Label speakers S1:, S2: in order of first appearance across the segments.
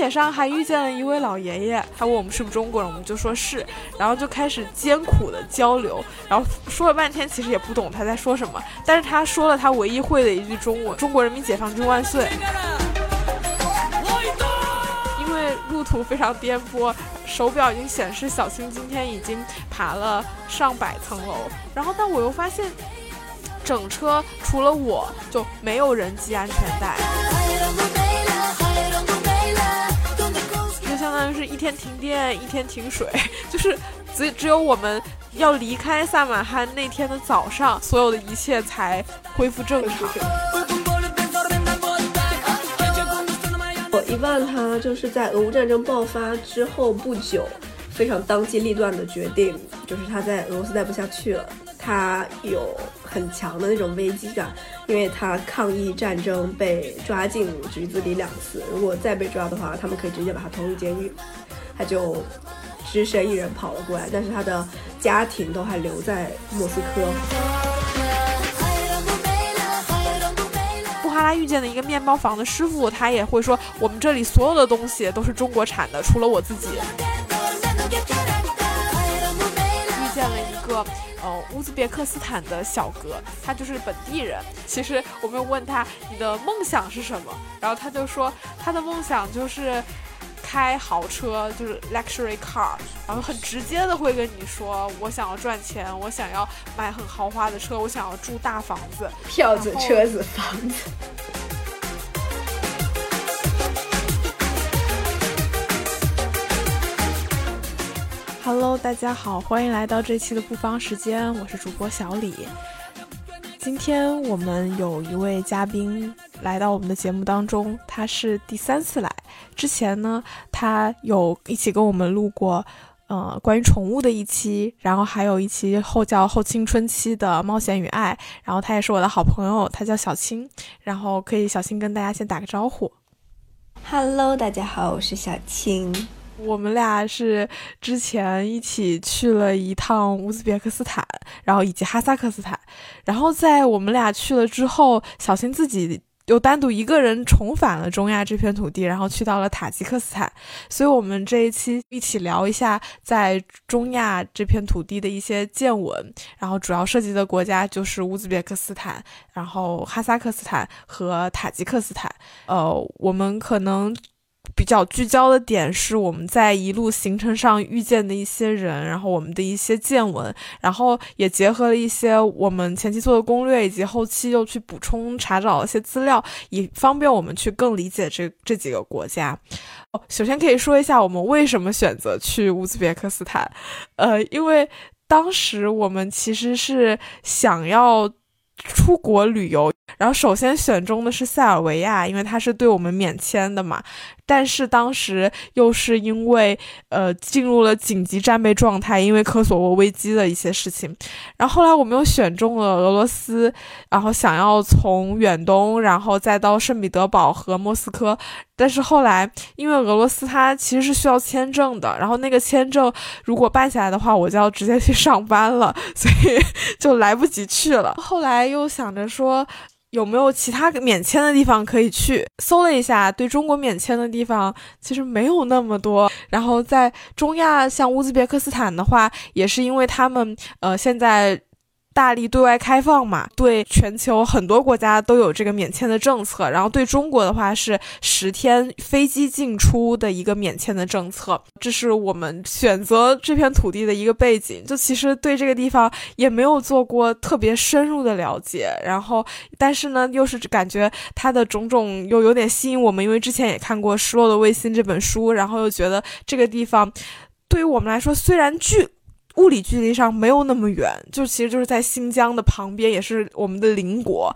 S1: 铁上还遇见了一位老爷爷，他问我们是不是中国人，我们就说是，然后就开始艰苦的交流，然后说了半天，其实也不懂他在说什么，但是他说了他唯一会的一句中文：“中国人民解放军万岁。”因为路途非常颠簸，手表已经显示小青今天已经爬了上百层楼，然后但我又发现。整车除了我就没有人系安全带，是一天停电一天停水，就是只只有我们要离开萨满罕那天的早上，所有的一切才恢复正常。
S2: 我伊万他就是在俄乌战争爆发之后不久，非常当机立断的决定，就是他在俄罗斯待不下去了。他有很强的那种危机感，因为他抗议战争被抓进局子里两次，如果再被抓的话，他们可以直接把他投入监狱。他就只身一人跑了过来，但是他的家庭都还留在莫斯科。
S1: 布哈拉遇见的一个面包房的师傅，他也会说，我们这里所有的东西都是中国产的，除了我自己。遇见了一个。呃，乌兹别克斯坦的小哥，他就是本地人。其实我们问他你的梦想是什么，然后他就说他的梦想就是开豪车，就是 luxury car，然后很直接的会跟你说，我想要赚钱，我想要买很豪华的车，我想要住大房子，
S2: 票子、车子、房子。
S1: Hello，大家好，欢迎来到这期的不方时间，我是主播小李。今天我们有一位嘉宾来到我们的节目当中，他是第三次来。之前呢，他有一起跟我们录过，呃，关于宠物的一期，然后还有一期后叫后青春期的冒险与爱。然后他也是我的好朋友，他叫小青。然后可以小青跟大家先打个招呼。
S2: Hello，大家好，我是小青。
S1: 我们俩是之前一起去了一趟乌兹别克斯坦，然后以及哈萨克斯坦，然后在我们俩去了之后，小新自己又单独一个人重返了中亚这片土地，然后去到了塔吉克斯坦。所以，我们这一期一起聊一下在中亚这片土地的一些见闻，然后主要涉及的国家就是乌兹别克斯坦，然后哈萨克斯坦和塔吉克斯坦。呃，我们可能。比较聚焦的点是我们在一路行程上遇见的一些人，然后我们的一些见闻，然后也结合了一些我们前期做的攻略，以及后期又去补充查找了一些资料，以方便我们去更理解这这几个国家。哦，首先可以说一下我们为什么选择去乌兹别克斯坦，呃，因为当时我们其实是想要。出国旅游，然后首先选中的是塞尔维亚，因为它是对我们免签的嘛。但是当时又是因为呃进入了紧急战备状态，因为科索沃危机的一些事情。然后后来我们又选中了俄罗斯，然后想要从远东，然后再到圣彼得堡和莫斯科。但是后来因为俄罗斯它其实是需要签证的，然后那个签证如果办下来的话，我就要直接去上班了，所以 就来不及去了。后来又想着说。有没有其他免签的地方可以去？搜了一下，对中国免签的地方其实没有那么多。然后在中亚，像乌兹别克斯坦的话，也是因为他们呃现在。大力对外开放嘛，对全球很多国家都有这个免签的政策，然后对中国的话是十天飞机进出的一个免签的政策，这是我们选择这片土地的一个背景。就其实对这个地方也没有做过特别深入的了解，然后但是呢，又是感觉它的种种又有点吸引我们，因为之前也看过《失落的卫星》这本书，然后又觉得这个地方对于我们来说虽然距。物理距离上没有那么远，就其实就是在新疆的旁边，也是我们的邻国，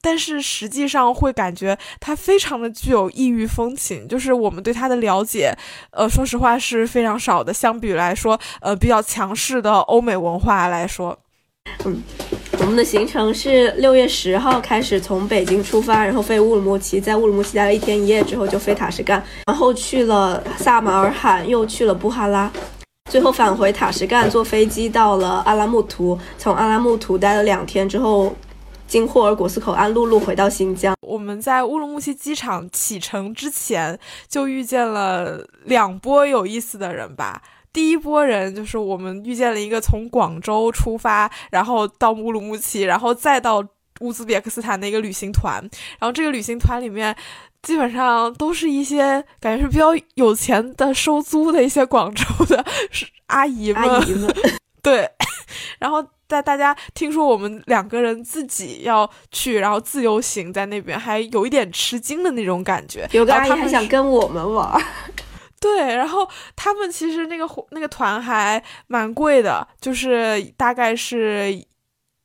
S1: 但是实际上会感觉它非常的具有异域风情，就是我们对它的了解，呃，说实话是非常少的。相比来说，呃，比较强势的欧美文化来说，
S2: 嗯，我们的行程是六月十号开始从北京出发，然后飞乌鲁木齐，在乌鲁木齐待了一天一夜之后就飞塔什干，然后去了萨马尔罕，又去了布哈拉。最后返回塔什干，坐飞机到了阿拉木图，从阿拉木图待了两天之后，经霍尔果斯口岸陆路回到新疆。
S1: 我们在乌鲁木齐机场启程之前就遇见了两波有意思的人吧。第一波人就是我们遇见了一个从广州出发，然后到乌鲁木齐，然后再到乌兹别克斯坦的一个旅行团。然后这个旅行团里面基本上都是一些感觉是比较有钱的收租的一些广州的阿姨们。
S2: 阿姨们，
S1: 对，然后。在大家听说我们两个人自己要去，然后自由行在那边，还有一点吃惊的那种感觉。
S2: 有个阿姨还想跟我们玩。
S1: 对，然后他们其实那个那个团还蛮贵的，就是大概是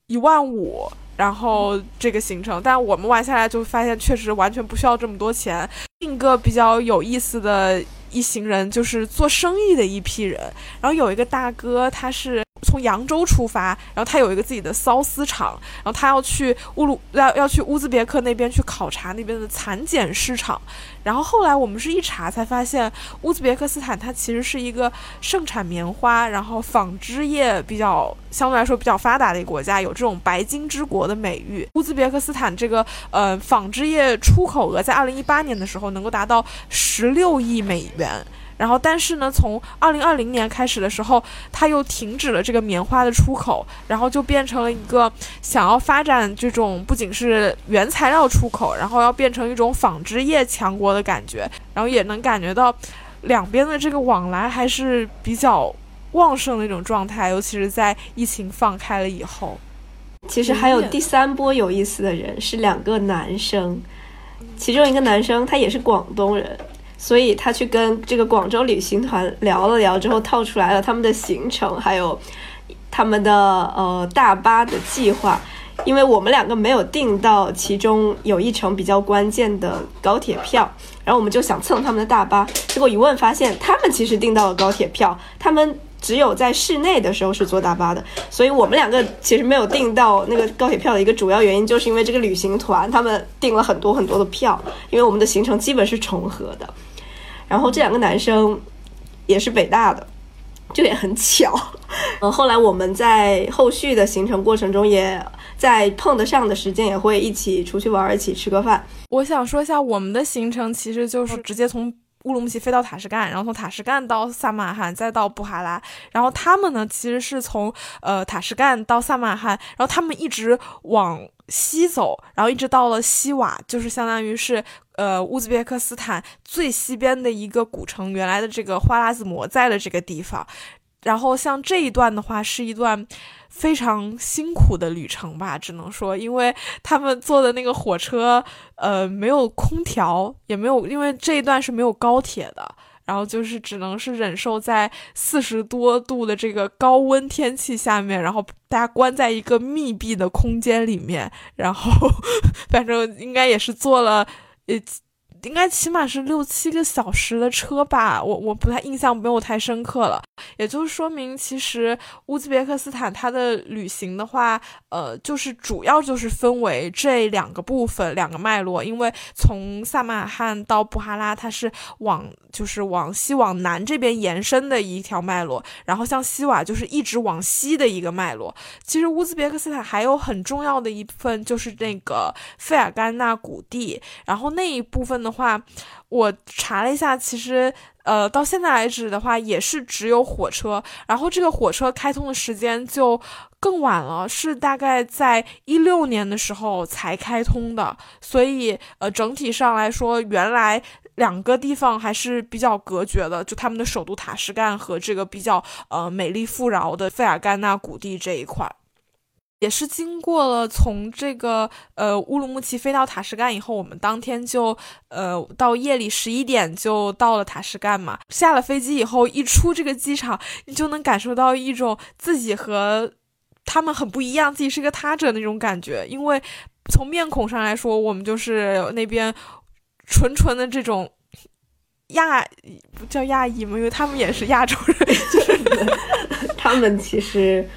S1: 一万五，然后这个行程。但我们玩下来就发现，确实完全不需要这么多钱。另一个比较有意思的一行人就是做生意的一批人，然后有一个大哥，他是。从扬州出发，然后他有一个自己的缫丝厂，然后他要去乌鲁要要去乌兹别克那边去考察那边的蚕茧市场。然后后来我们是一查才发现，乌兹别克斯坦它其实是一个盛产棉花，然后纺织业比较相对来说比较发达的一个国家，有这种“白金之国”的美誉。乌兹别克斯坦这个呃纺织业出口额在二零一八年的时候能够达到十六亿美元。然后，但是呢，从二零二零年开始的时候，他又停止了这个棉花的出口，然后就变成了一个想要发展这种不仅是原材料出口，然后要变成一种纺织业强国的感觉。然后也能感觉到两边的这个往来还是比较旺盛的一种状态，尤其是在疫情放开了以后。
S2: 其实还有第三波有意思的人是两个男生，其中一个男生他也是广东人。所以他去跟这个广州旅行团聊了聊之后，套出来了他们的行程，还有他们的呃大巴的计划。因为我们两个没有订到其中有一程比较关键的高铁票，然后我们就想蹭他们的大巴。结果一问发现，他们其实订到了高铁票，他们只有在室内的时候是坐大巴的。所以我们两个其实没有订到那个高铁票的一个主要原因，就是因为这个旅行团他们订了很多很多的票，因为我们的行程基本是重合的。然后这两个男生也是北大的，就也很巧。嗯，后来我们在后续的行程过程中，也在碰得上的时间，也会一起出去玩，一起吃个饭。
S1: 我想说一下，我们的行程其实就是直接从乌鲁木齐飞到塔什干，然后从塔什干到萨马罕，再到布哈拉。然后他们呢，其实是从呃塔什干到萨马罕，然后他们一直往西走，然后一直到了西瓦，就是相当于是。呃，乌兹别克斯坦最西边的一个古城，原来的这个花剌子模在的这个地方。然后像这一段的话，是一段非常辛苦的旅程吧，只能说，因为他们坐的那个火车，呃，没有空调，也没有，因为这一段是没有高铁的。然后就是只能是忍受在四十多度的这个高温天气下面，然后大家关在一个密闭的空间里面，然后 反正应该也是坐了。呃，应该起码是六七个小时的车吧，我我不太印象没有太深刻了。也就是说明，其实乌兹别克斯坦它的旅行的话，呃，就是主要就是分为这两个部分、两个脉络。因为从萨马尔罕到布哈拉，它是往就是往西往南这边延伸的一条脉络，然后像西瓦就是一直往西的一个脉络。其实乌兹别克斯坦还有很重要的一部分就是那个费尔干纳谷地，然后那一部分的话，我查了一下，其实。呃，到现在为止的话，也是只有火车，然后这个火车开通的时间就更晚了，是大概在一六年的时候才开通的，所以呃，整体上来说，原来两个地方还是比较隔绝的，就他们的首都塔什干和这个比较呃美丽富饶的费尔干纳谷地这一块。也是经过了从这个呃乌鲁木齐飞到塔什干以后，我们当天就呃到夜里十一点就到了塔什干嘛。下了飞机以后，一出这个机场，你就能感受到一种自己和他们很不一样，自己是个他者那种感觉。因为从面孔上来说，我们就是那边纯纯的这种亚不叫亚裔嘛，因为他们也是亚洲人，
S2: 就是 他们其实。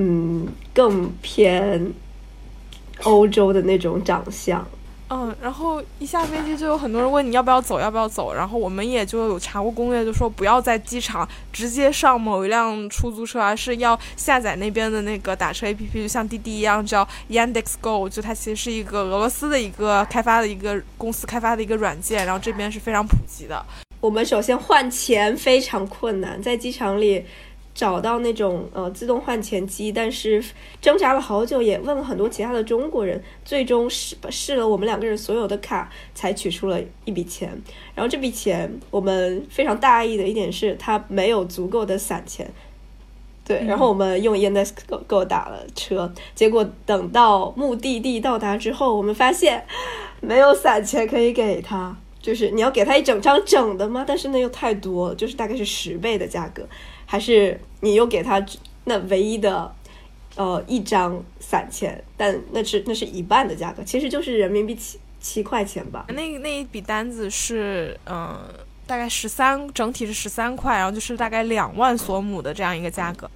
S2: 嗯，更偏欧洲的那种长相，
S1: 嗯，然后一下飞机就有很多人问你要不要走，要不要走。然后我们也就有查过攻略，就说不要在机场直接上某一辆出租车，而是要下载那边的那个打车 APP，就像滴滴一样，叫 Yandex Go，就它其实是一个俄罗斯的一个开发的一个公司开发的一个软件，然后这边是非常普及的。
S2: 我们首先换钱非常困难，在机场里。找到那种呃自动换钱机，但是挣扎了好久，也问了很多其他的中国人，最终试试了我们两个人所有的卡，才取出了一笔钱。然后这笔钱我们非常大意的一点是，他没有足够的散钱。对，然后我们用 Yandex 给我打了车，结果等到目的地到达之后，我们发现没有散钱可以给他，就是你要给他一整张整的吗？但是那又太多，就是大概是十倍的价格。还是你又给他那唯一的，呃，一张散钱，但那是那是一半的价格，其实就是人民币七七块钱吧。
S1: 那那一笔单子是，嗯，大概十三，整体是十三块，然后就是大概两万索姆的这样一个价格。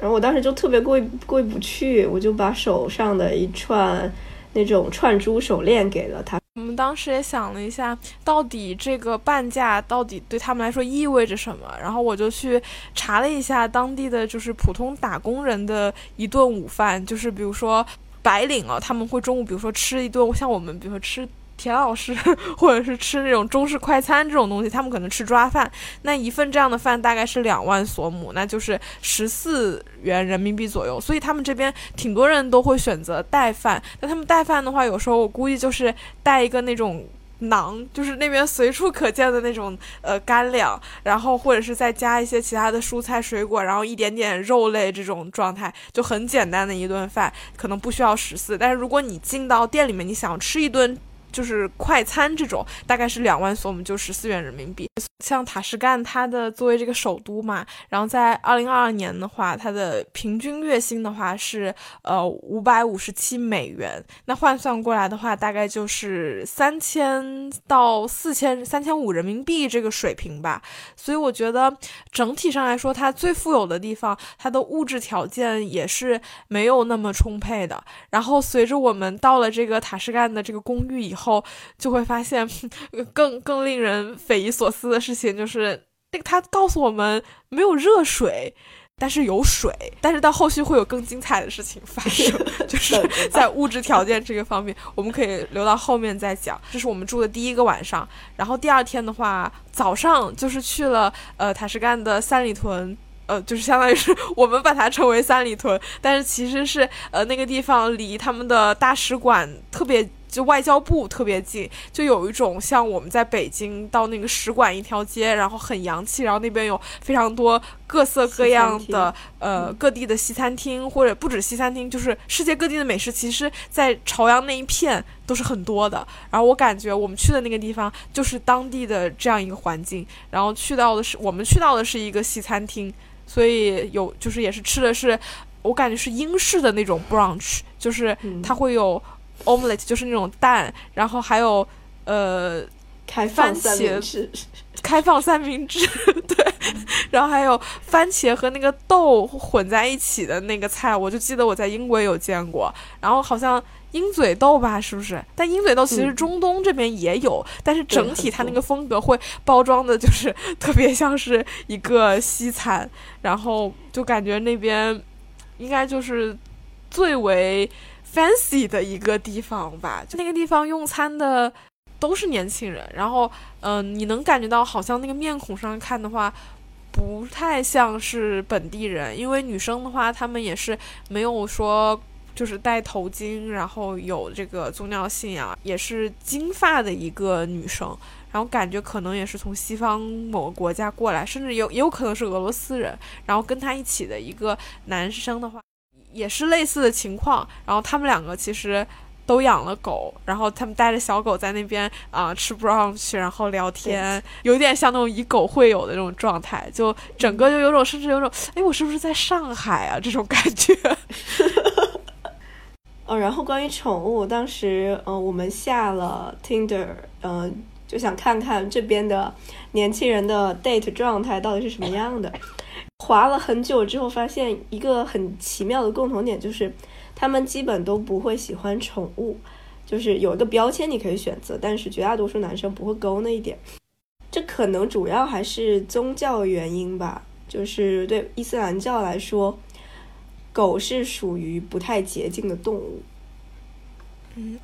S2: 然后我当时就特别过意过意不去，我就把手上的一串那种串珠手链给了他。
S1: 我们当时也想了一下，到底这个半价到底对他们来说意味着什么？然后我就去查了一下当地的就是普通打工人的一顿午饭，就是比如说白领啊，他们会中午比如说吃一顿像我们比如说吃。田老师，或者是吃那种中式快餐这种东西，他们可能吃抓饭。那一份这样的饭大概是两万索姆，那就是十四元人民币左右。所以他们这边挺多人都会选择带饭。那他们带饭的话，有时候我估计就是带一个那种馕，就是那边随处可见的那种呃干粮，然后或者是再加一些其他的蔬菜水果，然后一点点肉类这种状态，就很简单的一顿饭，可能不需要十四。但是如果你进到店里面，你想吃一顿。就是快餐这种，大概是两万所，我们，就十四元人民币。像塔什干，它的作为这个首都嘛，然后在二零二二年的话，它的平均月薪的话是呃五百五十七美元，那换算过来的话，大概就是三千到四千三千五人民币这个水平吧。所以我觉得整体上来说，它最富有的地方，它的物质条件也是没有那么充沛的。然后随着我们到了这个塔什干的这个公寓以后，后就会发现 更更令人匪夷所思的事情，就是那个他告诉我们没有热水，但是有水，但是到后续会有更精彩的事情发生，就是在物质条件这个方面，我们可以留到后面再讲。这是我们住的第一个晚上，然后第二天的话，早上就是去了呃塔什干的三里屯。呃，就是相当于是我们把它称为三里屯，但是其实是呃那个地方离他们的大使馆特别，就外交部特别近，就有一种像我们在北京到那个使馆一条街，然后很洋气，然后那边有非常多各色各样的呃各地的西餐厅，或者不止西餐厅，就是世界各地的美食，其实在朝阳那一片都是很多的。然后我感觉我们去的那个地方就是当地的这样一个环境，然后去到的是我们去到的是一个西餐厅。所以有就是也是吃的是，我感觉是英式的那种 brunch，就是它会有 omelette，就是那种蛋，然后还有呃
S2: 开放三明治，
S1: 开放三明治，对，然后还有番茄和那个豆混在一起的那个菜，我就记得我在英国有见过，然后好像。鹰嘴豆吧，是不是？但鹰嘴豆其实中东这边也有，但是整体它那个风格会包装的，就是 特别像是一个西餐，然后就感觉那边应该就是最为 fancy 的一个地方吧。就那个地方用餐的都是年轻人，然后嗯，你能感觉到好像那个面孔上看的话，不太像是本地人，因为女生的话，她们也是没有说。就是戴头巾，然后有这个宗教信仰，也是金发的一个女生，然后感觉可能也是从西方某个国家过来，甚至有也有可能是俄罗斯人。然后跟他一起的一个男生的话，也是类似的情况。然后他们两个其实都养了狗，然后他们带着小狗在那边啊吃 brunch，然后聊天，有点像那种以狗会友的那种状态，就整个就有种甚至有种哎，我是不是在上海啊这种感觉。
S2: 呃，然后关于宠物，当时呃我们下了 Tinder，嗯，就想看看这边的年轻人的 date 状态到底是什么样的。划了很久之后，发现一个很奇妙的共同点，就是他们基本都不会喜欢宠物。就是有一个标签你可以选择，但是绝大多数男生不会勾那一点。这可能主要还是宗教原因吧，就是对伊斯兰教来说，狗是属于不太洁净的动物。
S1: 嗯，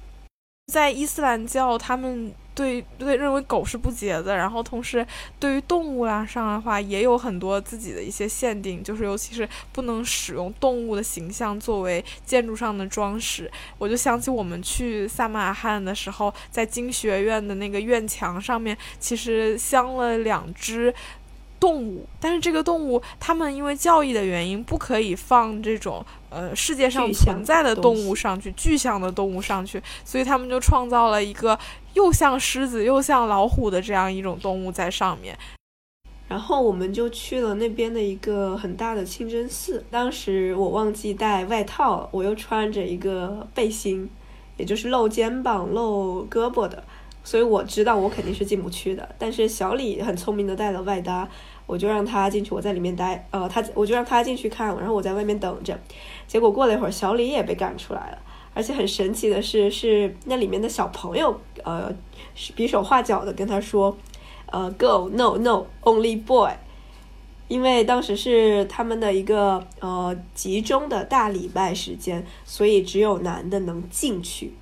S1: 在伊斯兰教，他们。对对，认为狗是不洁的，然后同时对于动物啦上的话，也有很多自己的一些限定，就是尤其是不能使用动物的形象作为建筑上的装饰。我就想起我们去萨马尔罕的时候，在经学院的那个院墙上面，其实镶了两只。动物，但是这个动物，他们因为教义的原因，不可以放这种呃世界上存在的动物上去，具象的动物上去，所以他们就创造了一个又像狮子又像老虎的这样一种动物在上面。
S2: 然后我们就去了那边的一个很大的清真寺，当时我忘记带外套了，我又穿着一个背心，也就是露肩膀露胳膊的，所以我知道我肯定是进不去的。但是小李很聪明的带了外搭。我就让他进去，我在里面待。呃，他我就让他进去看，然后我在外面等着。结果过了一会儿，小李也被赶出来了。而且很神奇的是，是那里面的小朋友，呃，比手画脚的跟他说，呃，Go no no only boy，因为当时是他们的一个呃集中的大礼拜时间，所以只有男的能进去。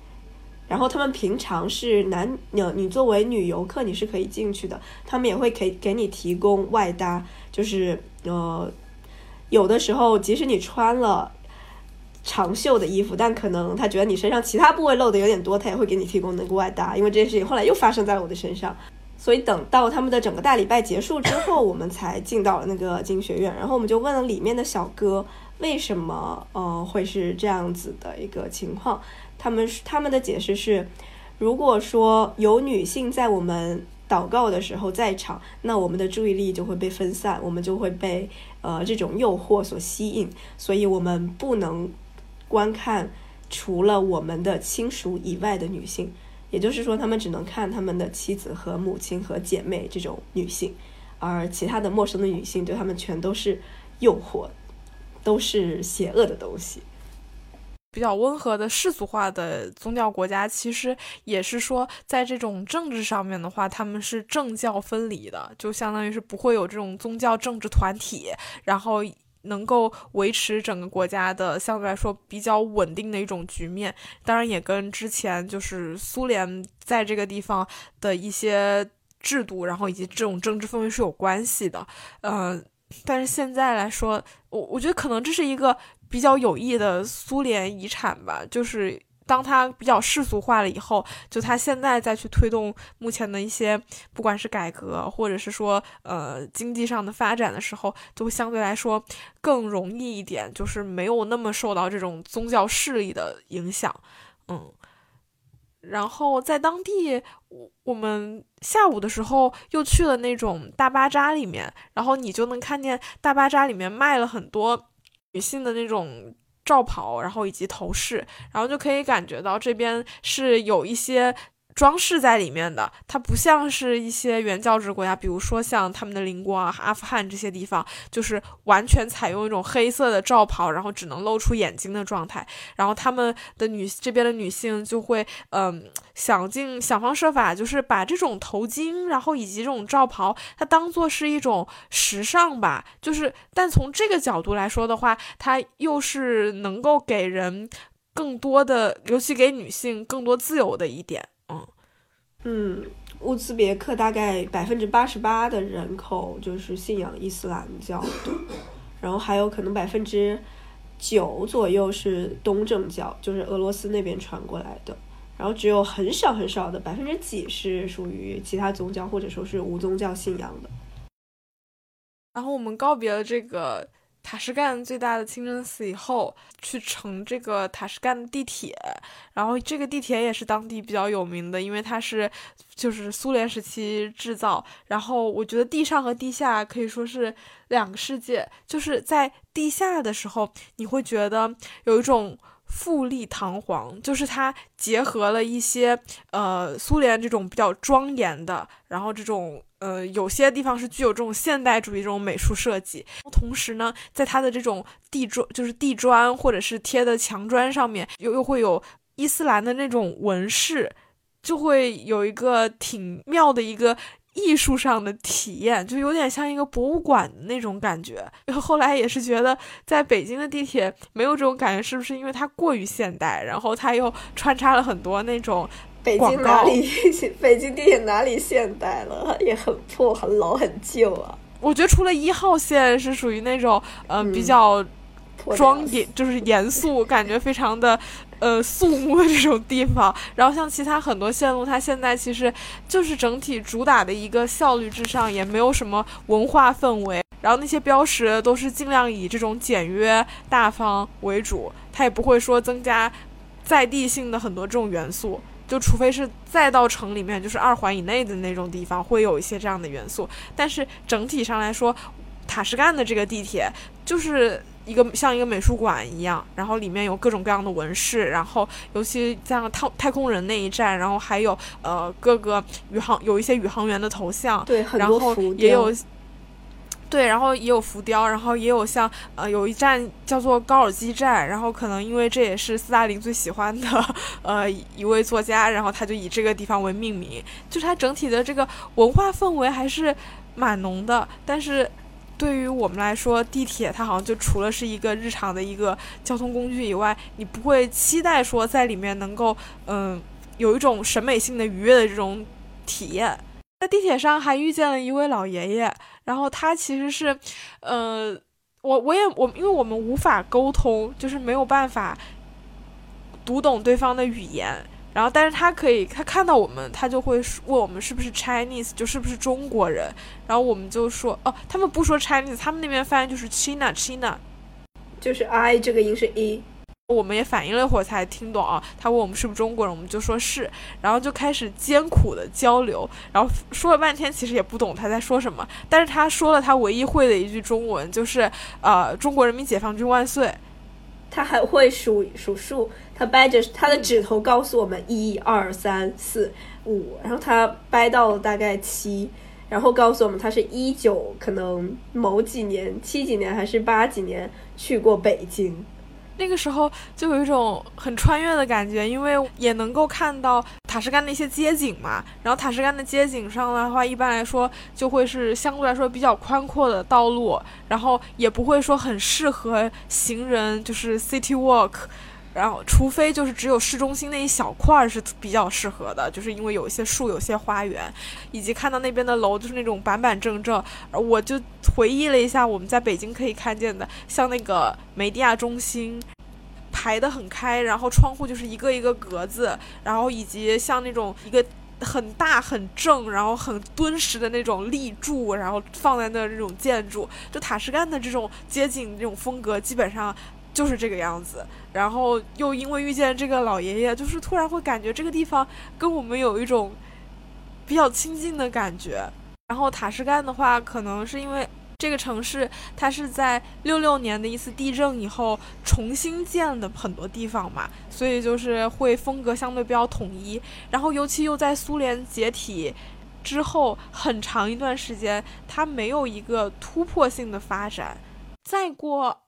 S2: 然后他们平常是男，你你作为女游客你是可以进去的，他们也会给给你提供外搭，就是呃，有的时候即使你穿了长袖的衣服，但可能他觉得你身上其他部位露的有点多，他也会给你提供那个外搭。因为这件事情后来又发生在了我的身上，所以等到他们的整个大礼拜结束之后，我们才进到了那个经学院，然后我们就问了里面的小哥为什么呃会是这样子的一个情况。他们他们的解释是，如果说有女性在我们祷告的时候在场，那我们的注意力就会被分散，我们就会被呃这种诱惑所吸引，所以我们不能观看除了我们的亲属以外的女性，也就是说，他们只能看他们的妻子和母亲和姐妹这种女性，而其他的陌生的女性对他们全都是诱惑，都是邪恶的东西。
S1: 比较温和的世俗化的宗教国家，其实也是说，在这种政治上面的话，他们是政教分离的，就相当于是不会有这种宗教政治团体，然后能够维持整个国家的相对来说比较稳定的一种局面。当然，也跟之前就是苏联在这个地方的一些制度，然后以及这种政治氛围是有关系的。嗯，但是现在来说，我我觉得可能这是一个。比较有益的苏联遗产吧，就是当它比较世俗化了以后，就它现在再去推动目前的一些不管是改革或者是说呃经济上的发展的时候，就会相对来说更容易一点，就是没有那么受到这种宗教势力的影响，嗯。然后在当地，我我们下午的时候又去了那种大巴扎里面，然后你就能看见大巴扎里面卖了很多。女性的那种罩袍，然后以及头饰，然后就可以感觉到这边是有一些。装饰在里面的，它不像是一些原教旨国家，比如说像他们的邻国啊、阿富汗这些地方，就是完全采用一种黑色的罩袍，然后只能露出眼睛的状态。然后他们的女这边的女性就会，嗯，想尽想方设法，就是把这种头巾，然后以及这种罩袍，它当做是一种时尚吧。就是，但从这个角度来说的话，它又是能够给人更多的，尤其给女性更多自由的一点。
S2: 嗯，乌兹别克大概百分之八十八的人口就是信仰伊斯兰教的，然后还有可能百分之九左右是东正教，就是俄罗斯那边传过来的，然后只有很少很少的百分之几是属于其他宗教或者说是无宗教信仰的。
S1: 然后我们告别了这个。塔什干最大的清真寺以后，去乘这个塔什干地铁，然后这个地铁也是当地比较有名的，因为它是就是苏联时期制造。然后我觉得地上和地下可以说是两个世界，就是在地下的时候，你会觉得有一种。富丽堂皇，就是它结合了一些呃苏联这种比较庄严的，然后这种呃有些地方是具有这种现代主义这种美术设计，同时呢，在它的这种地砖就是地砖或者是贴的墙砖上面，又又会有。伊斯兰的那种纹饰，就会有一个挺妙的一个。艺术上的体验就有点像一个博物馆的那种感觉。后来也是觉得，在北京的地铁没有这种感觉，是不是因为它过于现代？然后它又穿插了很多那种
S2: 北京哪里？北京地铁哪里现代了？也很破、很老、很旧啊。
S1: 我觉得除了一号线是属于那种嗯比较庄严，就是严肃，感觉非常的。呃，肃穆的这种地方，然后像其他很多线路，它现在其实就是整体主打的一个效率至上，也没有什么文化氛围。然后那些标识都是尽量以这种简约大方为主，它也不会说增加在地性的很多这种元素。就除非是再到城里面，就是二环以内的那种地方，会有一些这样的元素。但是整体上来说，塔什干的这个地铁就是。一个像一个美术馆一样，然后里面有各种各样的纹饰，然后尤其像太太空人那一站，然后还有呃各个宇航有一些宇航员的头像，
S2: 对，
S1: 然后也有，对，然后也有浮雕，然后也有像呃有一站叫做高尔基站，然后可能因为这也是斯大林最喜欢的呃一位作家，然后他就以这个地方为命名，就是它整体的这个文化氛围还是蛮浓的，但是。对于我们来说，地铁它好像就除了是一个日常的一个交通工具以外，你不会期待说在里面能够嗯有一种审美性的愉悦的这种体验。在地铁上还遇见了一位老爷爷，然后他其实是，呃，我我也我因为我们无法沟通，就是没有办法读懂对方的语言。然后，但是他可以，他看到我们，他就会问我们是不是 Chinese，就是不是中国人。然后我们就说，哦，他们不说 Chinese，他们那边翻译就是 China，China，
S2: 就是 I 这个音是 E。
S1: 我们也反应了一会儿才听懂啊，他问我们是不是中国人，我们就说是，然后就开始艰苦的交流，然后说了半天，其实也不懂他在说什么。但是他说了他唯一会的一句中文，就是呃，中国人民解放军万岁。
S2: 他还会数数数，他掰着他的指头告诉我们一二三四五，然后他掰到了大概七，然后告诉我们他是一九可能某几年七几年还是八几年去过北京。
S1: 那个时候就有一种很穿越的感觉，因为也能够看到塔什干的一些街景嘛。然后塔什干的街景上的话，一般来说就会是相对来说比较宽阔的道路，然后也不会说很适合行人，就是 city walk。然后，除非就是只有市中心那一小块是比较适合的，就是因为有一些树、有些花园，以及看到那边的楼就是那种板板正正。我就回忆了一下我们在北京可以看见的，像那个梅地亚中心排得很开，然后窗户就是一个一个格子，然后以及像那种一个很大很正，然后很敦实的那种立柱，然后放在那那种建筑，就塔什干的这种街景这种风格，基本上。就是这个样子，然后又因为遇见这个老爷爷，就是突然会感觉这个地方跟我们有一种比较亲近的感觉。然后塔什干的话，可能是因为这个城市它是在六六年的一次地震以后重新建的很多地方嘛，所以就是会风格相对比较统一。然后尤其又在苏联解体之后很长一段时间，它没有一个突破性的发展。再过。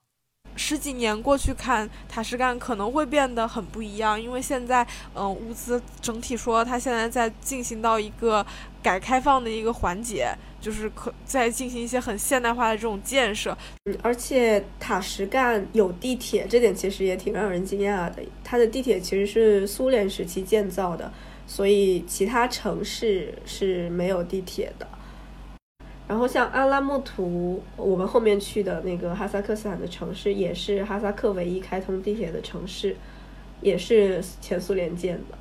S1: 十几年过去看塔什干可能会变得很不一样，因为现在，嗯，乌兹整体说它现在在进行到一个改开放的一个环节，就是可在进行一些很现代化的这种建设。
S2: 嗯，而且塔什干有地铁，这点其实也挺让人惊讶的。它的地铁其实是苏联时期建造的，所以其他城市是没有地铁的。然后像阿拉木图，我们后面去的那个哈萨克斯坦的城市，也是哈萨克唯一开通地铁的城市，也是前苏联建的。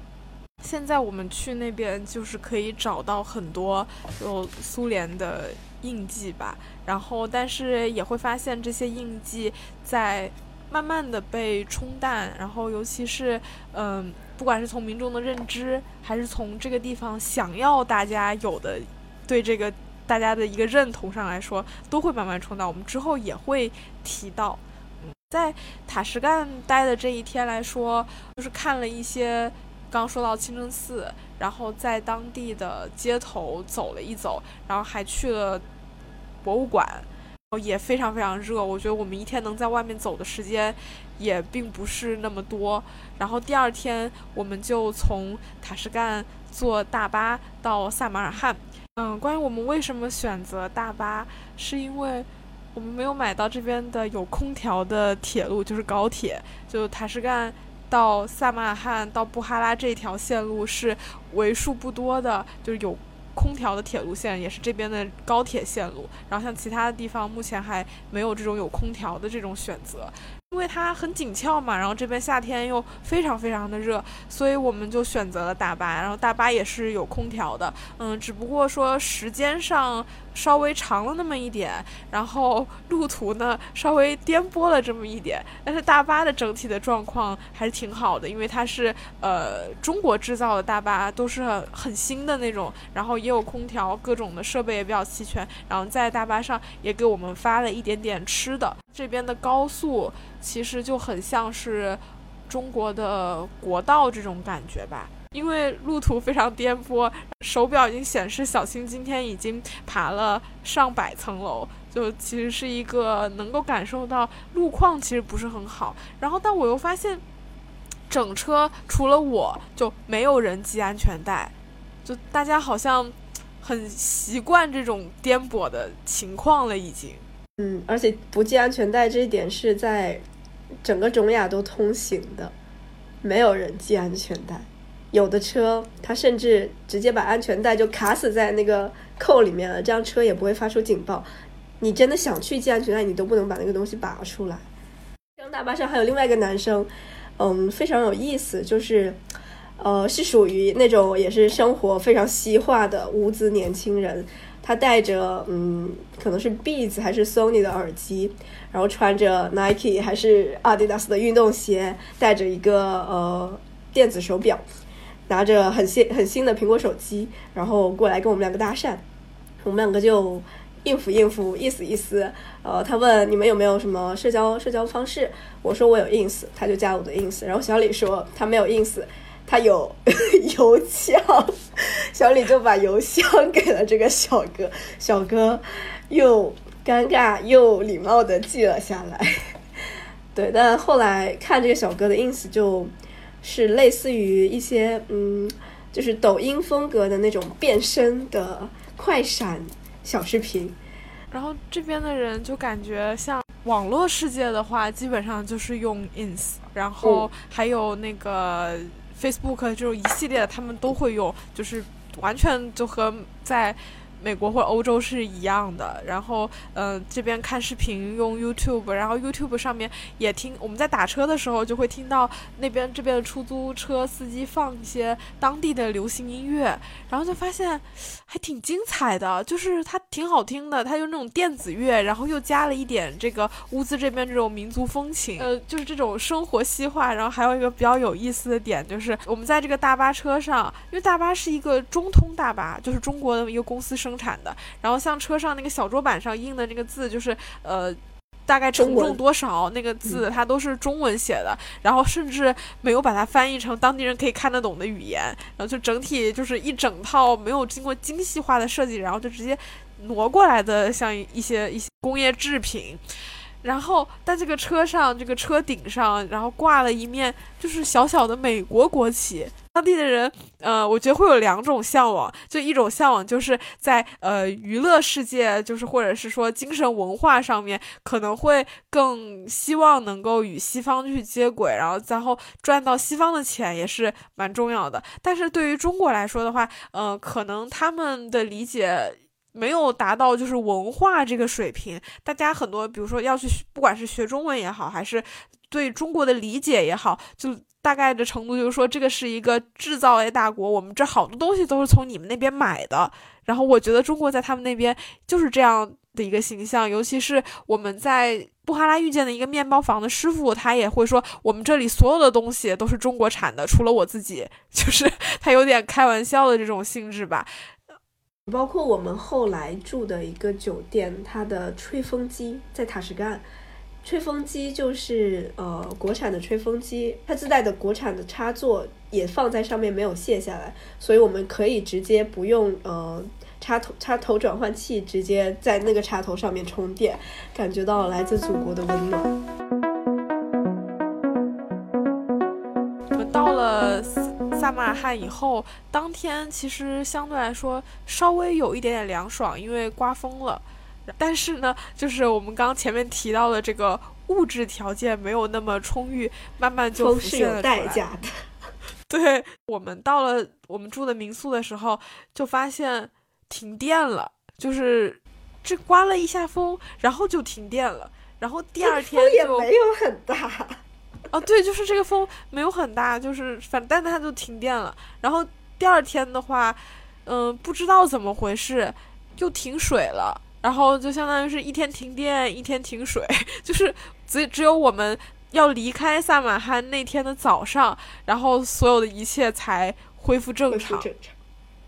S1: 现在我们去那边，就是可以找到很多有苏联的印记吧。然后，但是也会发现这些印记在慢慢的被冲淡。然后，尤其是嗯，不管是从民众的认知，还是从这个地方想要大家有的对这个。大家的一个认同上来说，都会慢慢冲到。我们之后也会提到，在塔什干待的这一天来说，就是看了一些，刚说到清真寺，然后在当地的街头走了一走，然后还去了博物馆。也非常非常热。我觉得我们一天能在外面走的时间也并不是那么多。然后第二天我们就从塔什干坐大巴到萨马尔罕。嗯，关于我们为什么选择大巴，是因为我们没有买到这边的有空调的铁路，就是高铁。就塔什干到萨马尔罕到布哈拉这条线路是为数不多的，就是有。空调的铁路线也是这边的高铁线路，然后像其他的地方目前还没有这种有空调的这种选择。因为它很紧俏嘛，然后这边夏天又非常非常的热，所以我们就选择了大巴。然后大巴也是有空调的，嗯，只不过说时间上稍微长了那么一点，然后路途呢稍微颠簸了这么一点。但是大巴的整体的状况还是挺好的，因为它是呃中国制造的大巴，都是很新的那种，然后也有空调，各种的设备也比较齐全。然后在大巴上也给我们发了一点点吃的。这边的高速其实就很像是中国的国道这种感觉吧，因为路途非常颠簸，手表已经显示小青今天已经爬了上百层楼，就其实是一个能够感受到路况其实不是很好。然后，但我又发现整车除了我就没有人系安全带，就大家好像很习惯这种颠簸的情况了，已经。
S2: 嗯，而且不系安全带这一点是在整个中亚都通行的，没有人系安全带。有的车它甚至直接把安全带就卡死在那个扣里面了，这样车也不会发出警报。你真的想去系安全带，你都不能把那个东西拔出来。这辆大巴上还有另外一个男生，嗯，非常有意思，就是呃，是属于那种也是生活非常西化的无资年轻人。他戴着嗯，可能是 Beats 还是 Sony 的耳机，然后穿着 Nike 还是 Adidas 的运动鞋，戴着一个呃电子手表，拿着很新很新的苹果手机，然后过来跟我们两个搭讪，我们两个就应付应付，意思意思。呃，他问你们有没有什么社交社交方式，我说我有 Ins，他就加我的 Ins，然后小李说他没有 Ins。他有 邮箱，小李就把邮箱给了这个小哥，小哥又尴尬又礼貌的记了下来。对，但后来看这个小哥的 ins，就是类似于一些嗯，就是抖音风格的那种变身的快闪小视频。
S1: 然后这边的人就感觉像网络世界的话，基本上就是用 ins，然后还有那个。Facebook 这种一系列的，他们都会用，就是完全就和在。美国或欧洲是一样的，然后，嗯，这边看视频用 YouTube，然后 YouTube 上面也听，我们在打车的时候就会听到那边这边的出租车司机放一些当地的流行音乐，然后就发现还挺精彩的，就是它挺好听的，它就那种电子乐，然后又加了一点这个乌兹这边这种民族风情，呃，就是这种生活西化，然后还有一个比较有意思的点就是我们在这个大巴车上，因为大巴是一个中通大巴，就是中国的一个公司生。生产的，然后像车上那个小桌板上印的那个字，就是呃，大概承重多少那个字，它都是中文写的，然后甚至没有把它翻译成当地人可以看得懂的语言，然后就整体就是一整套没有经过精细化的设计，然后就直接挪过来的，像一些一些工业制品。然后，在这个车上，这个车顶上，然后挂了一面就是小小的美国国旗。当地的人，呃，我觉得会有两种向往，就一种向往就是在呃娱乐世界，就是或者是说精神文化上面，可能会更希望能够与西方去接轨，然后然后赚到西方的钱也是蛮重要的。但是对于中国来说的话，呃，可能他们的理解。没有达到就是文化这个水平，大家很多，比如说要去，不管是学中文也好，还是对中国的理解也好，就大概的程度就是说，这个是一个制造类大国，我们这好多东西都是从你们那边买的。然后我觉得中国在他们那边就是这样的一个形象，尤其是我们在布哈拉遇见的一个面包房的师傅，他也会说，我们这里所有的东西都是中国产的，除了我自己，就是他有点开玩笑的这种性质吧。
S2: 包括我们后来住的一个酒店，它的吹风机在塔什干，吹风机就是呃国产的吹风机，它自带的国产的插座也放在上面没有卸下来，所以我们可以直接不用呃插头插头转换器直接在那个插头上面充电，感觉到来自祖国的温暖。
S1: 萨马尔罕以后，当天其实相对来说稍微有一点点凉爽，因为刮风了。但是呢，就是我们刚前面提到的这个物质条件没有那么充裕，慢慢就浮现了
S2: 出来。代价的。
S1: 对我们到了我们住的民宿的时候，就发现停电了，就是这刮了一下风，然后就停电了，然后第二天
S2: 也没有很大。
S1: 哦，对，就是这个风没有很大，就是反但它就停电了，然后第二天的话，嗯，不知道怎么回事，又停水了。然后就相当于是一天停电，一天停水，就是只只有我们要离开萨马哈那天的早上，然后所有的一切才恢复正常。
S2: 萨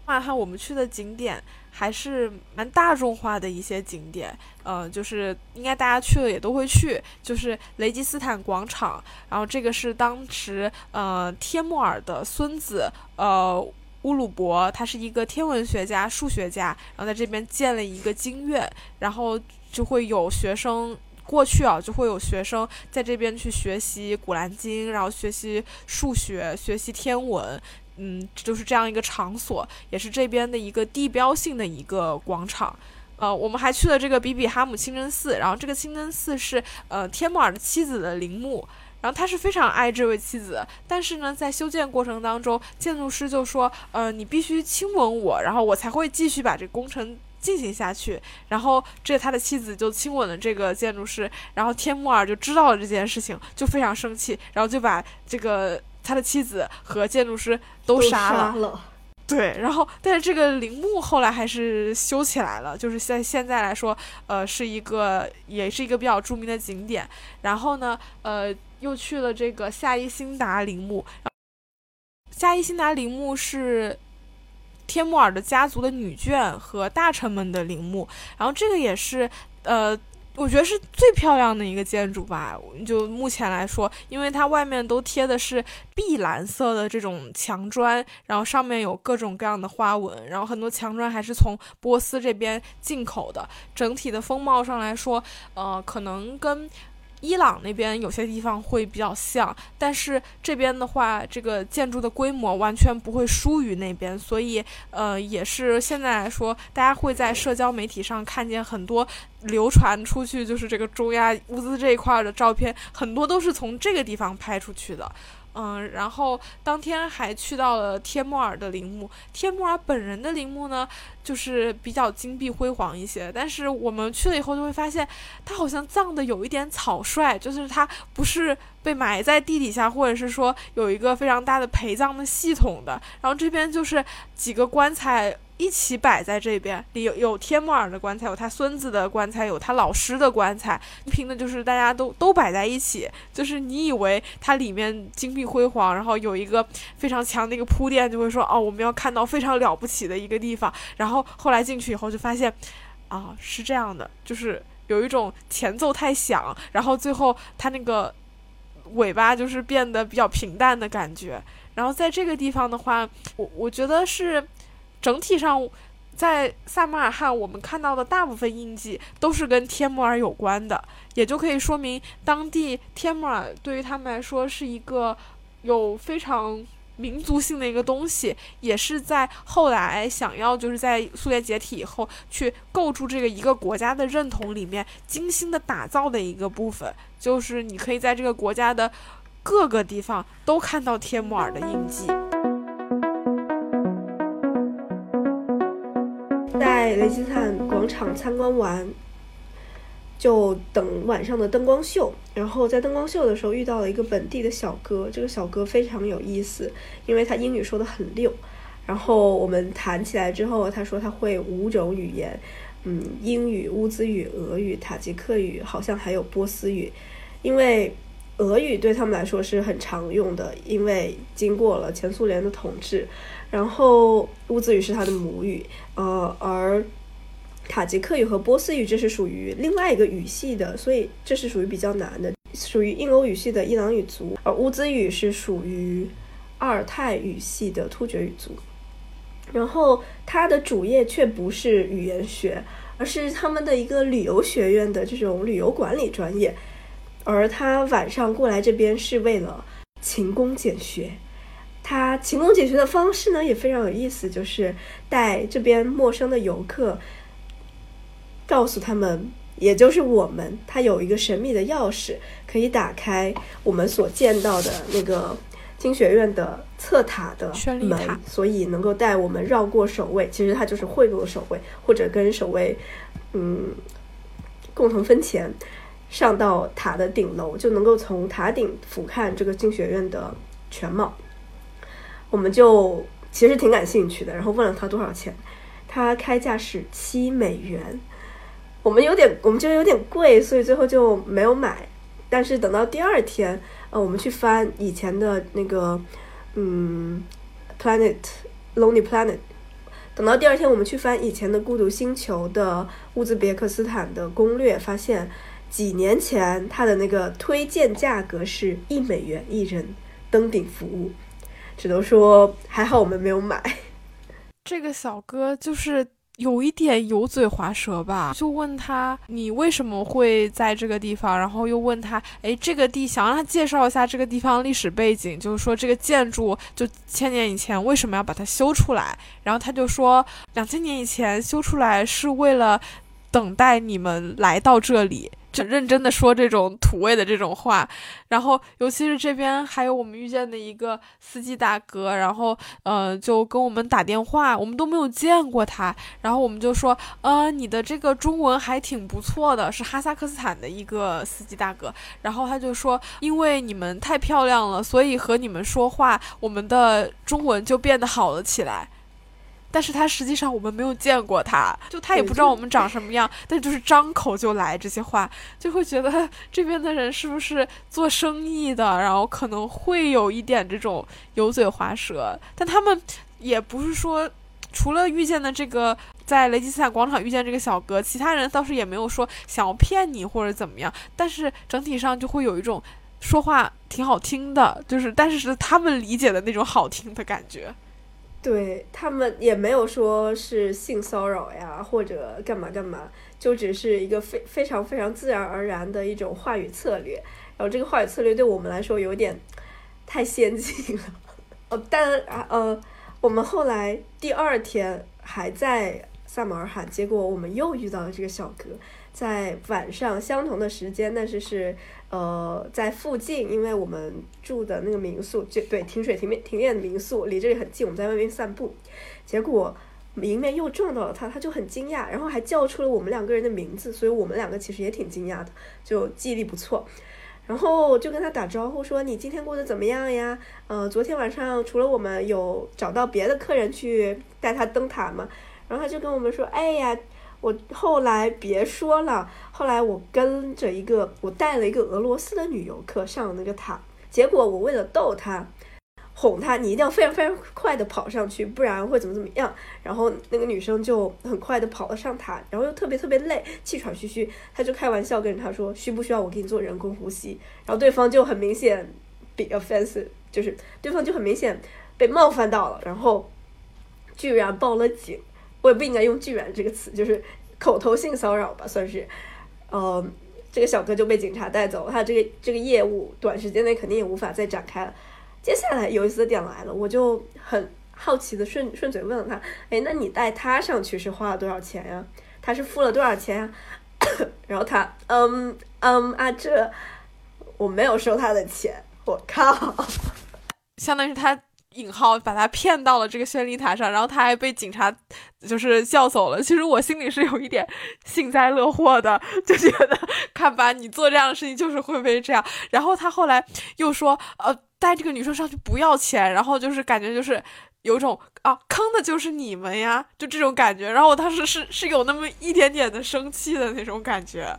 S1: 马罕我们去的景点还是蛮大众化的一些景点，呃，就是应该大家去了也都会去，就是雷吉斯坦广场，然后这个是当时呃帖木儿的孙子，呃。乌鲁伯，他是一个天文学家、数学家，然后在这边建了一个经院，然后就会有学生过去啊，就会有学生在这边去学习《古兰经》，然后学习数学、学习天文，嗯，就是这样一个场所，也是这边的一个地标性的一个广场。呃，我们还去了这个比比哈姆清真寺，然后这个清真寺是呃天穆尔的妻子的陵墓。然后他是非常爱这位妻子，但是呢，在修建过程当中，建筑师就说：“呃，你必须亲吻我，然后我才会继续把这个工程进行下去。”然后这他的妻子就亲吻了这个建筑师，然后天穆尔就知道了这件事情，就非常生气，然后就把这个他的妻子和建筑师
S2: 都
S1: 杀
S2: 了。
S1: 对，然后但是这个陵墓后来还是修起来了，就是在现在来说，呃，是一个也是一个比较著名的景点。然后呢，呃。又去了这个夏伊辛达陵墓，夏伊辛达陵墓是天穆尔的家族的女眷和大臣们的陵墓，然后这个也是呃，我觉得是最漂亮的一个建筑吧。就目前来说，因为它外面都贴的是碧蓝色的这种墙砖，然后上面有各种各样的花纹，然后很多墙砖还是从波斯这边进口的。整体的风貌上来说，呃，可能跟。伊朗那边有些地方会比较像，但是这边的话，这个建筑的规模完全不会输于那边，所以呃，也是现在来说，大家会在社交媒体上看见很多流传出去，就是这个中亚乌兹这一块的照片，很多都是从这个地方拍出去的。嗯，然后当天还去到了天木尔的陵墓。天木尔本人的陵墓呢，就是比较金碧辉煌一些。但是我们去了以后就会发现，他好像葬的有一点草率，就是他不是被埋在地底下，或者是说有一个非常大的陪葬的系统的。然后这边就是几个棺材。一起摆在这边，里有有天穆尔的棺材，有他孙子的棺材，有他老师的棺材，拼的就是大家都都摆在一起，就是你以为它里面金碧辉煌，然后有一个非常强的一个铺垫，就会说哦，我们要看到非常了不起的一个地方，然后后来进去以后就发现，啊，是这样的，就是有一种前奏太响，然后最后它那个尾巴就是变得比较平淡的感觉，然后在这个地方的话，我我觉得是。整体上，在萨马尔罕，我们看到的大部分印记都是跟天穆尔有关的，也就可以说明当地天穆尔对于他们来说是一个有非常民族性的一个东西，也是在后来想要就是在苏联解体以后去构筑这个一个国家的认同里面精心的打造的一个部分，就是你可以在这个国家的各个地方都看到天穆尔的印记。
S2: 在雷吉斯坦广场参观完，就等晚上的灯光秀。然后在灯光秀的时候遇到了一个本地的小哥，这个小哥非常有意思，因为他英语说的很溜。然后我们谈起来之后，他说他会五种语言，嗯，英语、乌兹语、俄语、塔吉克语，好像还有波斯语。因为俄语对他们来说是很常用的，因为经过了前苏联的统治。然后乌兹语是他的母语，呃，而塔吉克语和波斯语这是属于另外一个语系的，所以这是属于比较难的，属于印欧语系的伊朗语族。而乌兹语是属于阿尔泰语系的突厥语族。然后他的主业却不是语言学，而是他们的一个旅游学院的这种旅游管理专业。而他晚上过来这边是为了勤工俭学。他勤工俭学的方式呢也非常有意思，就是带这边陌生的游客，告诉他们，也就是我们，他有一个神秘的钥匙，可以打开我们所见到的那个。经学院的侧塔的门，所以能够带我们绕过守卫。其实他就是贿赂守卫，或者跟守卫，嗯，共同分钱，上到塔的顶楼，就能够从塔顶俯瞰这个经学院的全貌。我们就其实挺感兴趣的，然后问了他多少钱，他开价是七美元。我们有点，我们觉得有点贵，所以最后就没有买。但是等到第二天。呃，我们去翻以前的那个，嗯，Planet Lonely Planet。等到第二天，我们去翻以前的《孤独星球》的乌兹别克斯坦的攻略，发现几年前它的那个推荐价格是一美元一人登顶服务，只能说还好我们没有买。
S1: 这个小哥就是。有一点油嘴滑舌吧，就问他你为什么会在这个地方，然后又问他，哎，这个地想让他介绍一下这个地方历史背景，就是说这个建筑就千年以前为什么要把它修出来，然后他就说两千年以前修出来是为了等待你们来到这里。就认真的说这种土味的这种话，然后尤其是这边还有我们遇见的一个司机大哥，然后呃就跟我们打电话，我们都没有见过他，然后我们就说，呃你的这个中文还挺不错的，是哈萨克斯坦的一个司机大哥，然后他就说，因为你们太漂亮了，所以和你们说话，我们的中文就变得好了起来。但是他实际上我们没有见过他，就他也不知道我们长什么样，但就是张口就来这些话，就会觉得 这边的人是不是做生意的，然后可能会有一点这种油嘴滑舌。但他们也不是说，除了遇见的这个在雷吉斯坦广场遇见这个小哥，其他人倒是也没有说想要骗你或者怎么样。但是整体上就会有一种说话挺好听的，就是但是是他们理解的那种好听的感觉。
S2: 对他们也没有说是性骚扰呀，或者干嘛干嘛，就只是一个非非常非常自然而然的一种话语策略。然后这个话语策略对我们来说有点太先进了。呃，但呃，我们后来第二天还在萨马尔罕，结果我们又遇到了这个小哥。在晚上相同的时间，但是是呃在附近，因为我们住的那个民宿就对停水停电停电的民宿离这里很近，我们在外面散步，结果迎面又撞到了他，他就很惊讶，然后还叫出了我们两个人的名字，所以我们两个其实也挺惊讶的，就记忆力不错，然后就跟他打招呼说你今天过得怎么样呀？呃，昨天晚上除了我们有找到别的客人去带他登塔吗？然后他就跟我们说，哎呀。我后来别说了，后来我跟着一个，我带了一个俄罗斯的女游客上了那个塔，结果我为了逗她，哄她，你一定要非常非常快的跑上去，不然会怎么怎么样。然后那个女生就很快的跑了上塔，然后又特别特别累，气喘吁吁，他就开玩笑跟着她说，需不需要我给你做人工呼吸？然后对方就很明显比 offensive，就是对方就很明显被冒犯到了，然后居然报了警。我也不应该用“居然”这个词，就是口头性骚扰吧，算是。呃，这个小哥就被警察带走，他这个这个业务短时间内肯定也无法再展开了。接下来有意思的点来了，我就很好奇的顺顺嘴问了他：“哎，那你带他上去是花了多少钱呀？他是付了多少钱呀？”然后他嗯嗯啊，这我没有收他的钱，我靠，
S1: 相当于他。引号把他骗到了这个宣礼塔上，然后他还被警察就是叫走了。其实我心里是有一点幸灾乐祸的，就觉得看吧，你做这样的事情就是会被这样。然后他后来又说，呃，带这个女生上去不要钱，然后就是感觉就是有种啊，坑的就是你们呀，就这种感觉。然后我当时是是有那么一点点的生气的那种感觉。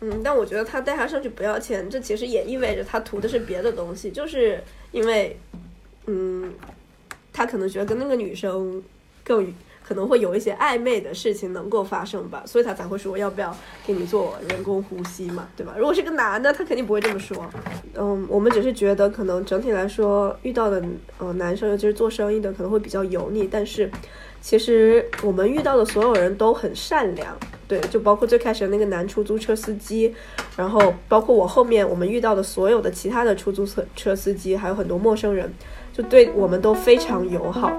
S2: 嗯，但我觉得他带她上去不要钱，这其实也意味着他图的是别的东西，就是因为。嗯，他可能觉得跟那个女生更可能会有一些暧昧的事情能够发生吧，所以他才会说要不要给你做人工呼吸嘛，对吧？如果是个男的，他肯定不会这么说。嗯，我们只是觉得可能整体来说遇到的呃男生，尤其是做生意的，可能会比较油腻，但是其实我们遇到的所有人都很善良，对，就包括最开始的那个男出租车司机，然后包括我后面我们遇到的所有的其他的出租车车司机，还有很多陌生人，就对我们都非常友好。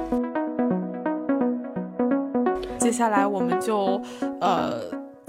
S1: 接下来我们就，呃，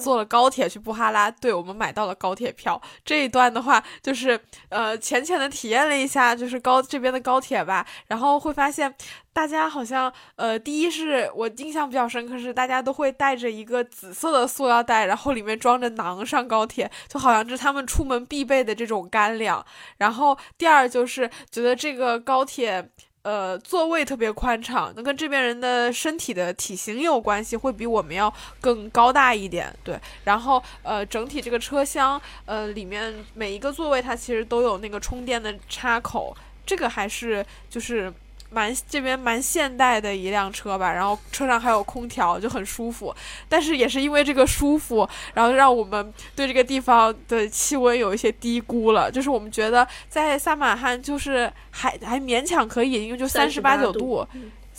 S1: 坐了高铁去布哈拉。对，我们买到了高铁票。这一段的话，就是呃，浅浅的体验了一下，就是高这边的高铁吧。然后会发现，大家好像，呃，第一是我印象比较深刻是，大家都会带着一个紫色的塑料袋，然后里面装着馕上高铁，就好像是他们出门必备的这种干粮。然后第二就是觉得这个高铁。呃，座位特别宽敞，那跟这边人的身体的体型有关系，会比我们要更高大一点。对，然后呃，整体这个车厢，呃，里面每一个座位它其实都有那个充电的插口，这个还是就是。蛮这边蛮现代的一辆车吧，然后车上还有空调，就很舒服。但是也是因为这个舒服，然后让我们对这个地方的气温有一些低估了。就是我们觉得在萨马汉就是还还勉强可以，因为就三十八九度。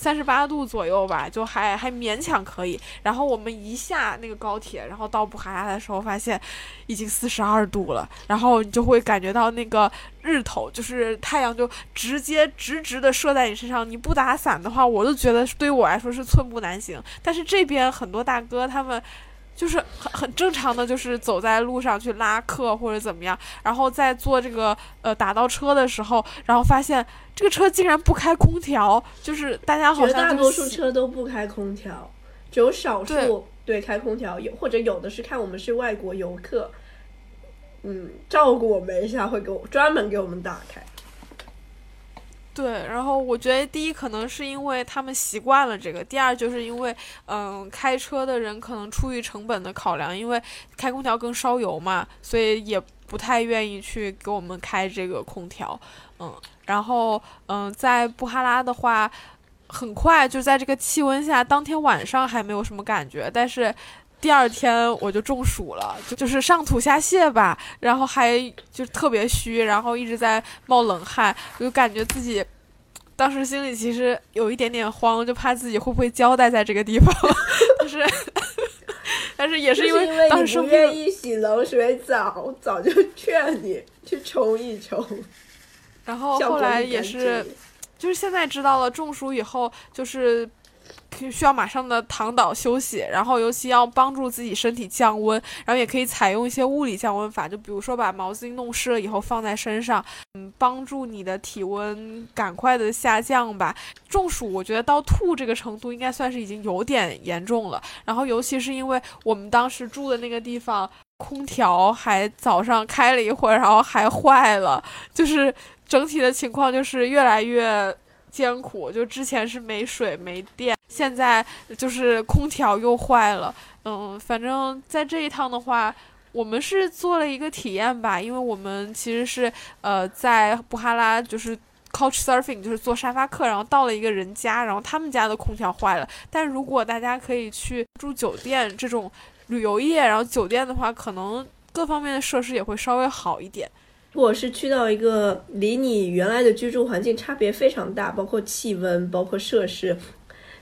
S1: 三十八度左右吧，就还还勉强可以。然后我们一下那个高铁，然后到布哈拉的时候，发现已经四十二度了。然后你就会感觉到那个日头，就是太阳，就直接直直的射在你身上。你不打伞的话，我都觉得对于我来说是寸步难行。但是这边很多大哥他们。就是很很正常的，就是走在路上去拉客或者怎么样，然后在坐这个呃打到车的时候，然后发现这个车竟然不开空调，就是大家好像
S2: 大多数车都不开空调，只有少数对开空调，有或者有的是看我们是外国游客，嗯，照顾我们一下会给我专门给我们打开。
S1: 对，然后我觉得第一可能是因为他们习惯了这个，第二就是因为，嗯，开车的人可能出于成本的考量，因为开空调更烧油嘛，所以也不太愿意去给我们开这个空调，嗯，然后嗯，在布哈拉的话，很快就在这个气温下，当天晚上还没有什么感觉，但是。第二天我就中暑了，就就是上吐下泻吧，然后还就特别虚，然后一直在冒冷汗，我就感觉自己当时心里其实有一点点慌，就怕自己会不会交代在这个地方，但是但是也是因为当时
S2: 不愿意洗冷水澡，早就劝你去冲一冲，
S1: 然后后来也是，就是现在知道了中暑以后就是。需要马上的躺倒休息，然后尤其要帮助自己身体降温，然后也可以采用一些物理降温法，就比如说把毛巾弄湿了以后放在身上，嗯，帮助你的体温赶快的下降吧。中暑我觉得到吐这个程度应该算是已经有点严重了，然后尤其是因为我们当时住的那个地方空调还早上开了一会儿，然后还坏了，就是整体的情况就是越来越。艰苦，就之前是没水没电，现在就是空调又坏了。嗯，反正在这一趟的话，我们是做了一个体验吧，因为我们其实是呃在布哈拉就是 couch surfing，就是做沙发客，然后到了一个人家，然后他们家的空调坏了。但如果大家可以去住酒店这种旅游业，然后酒店的话，可能各方面的设施也会稍微好一点。
S2: 如果是去到一个离你原来的居住环境差别非常大，包括气温、包括设施，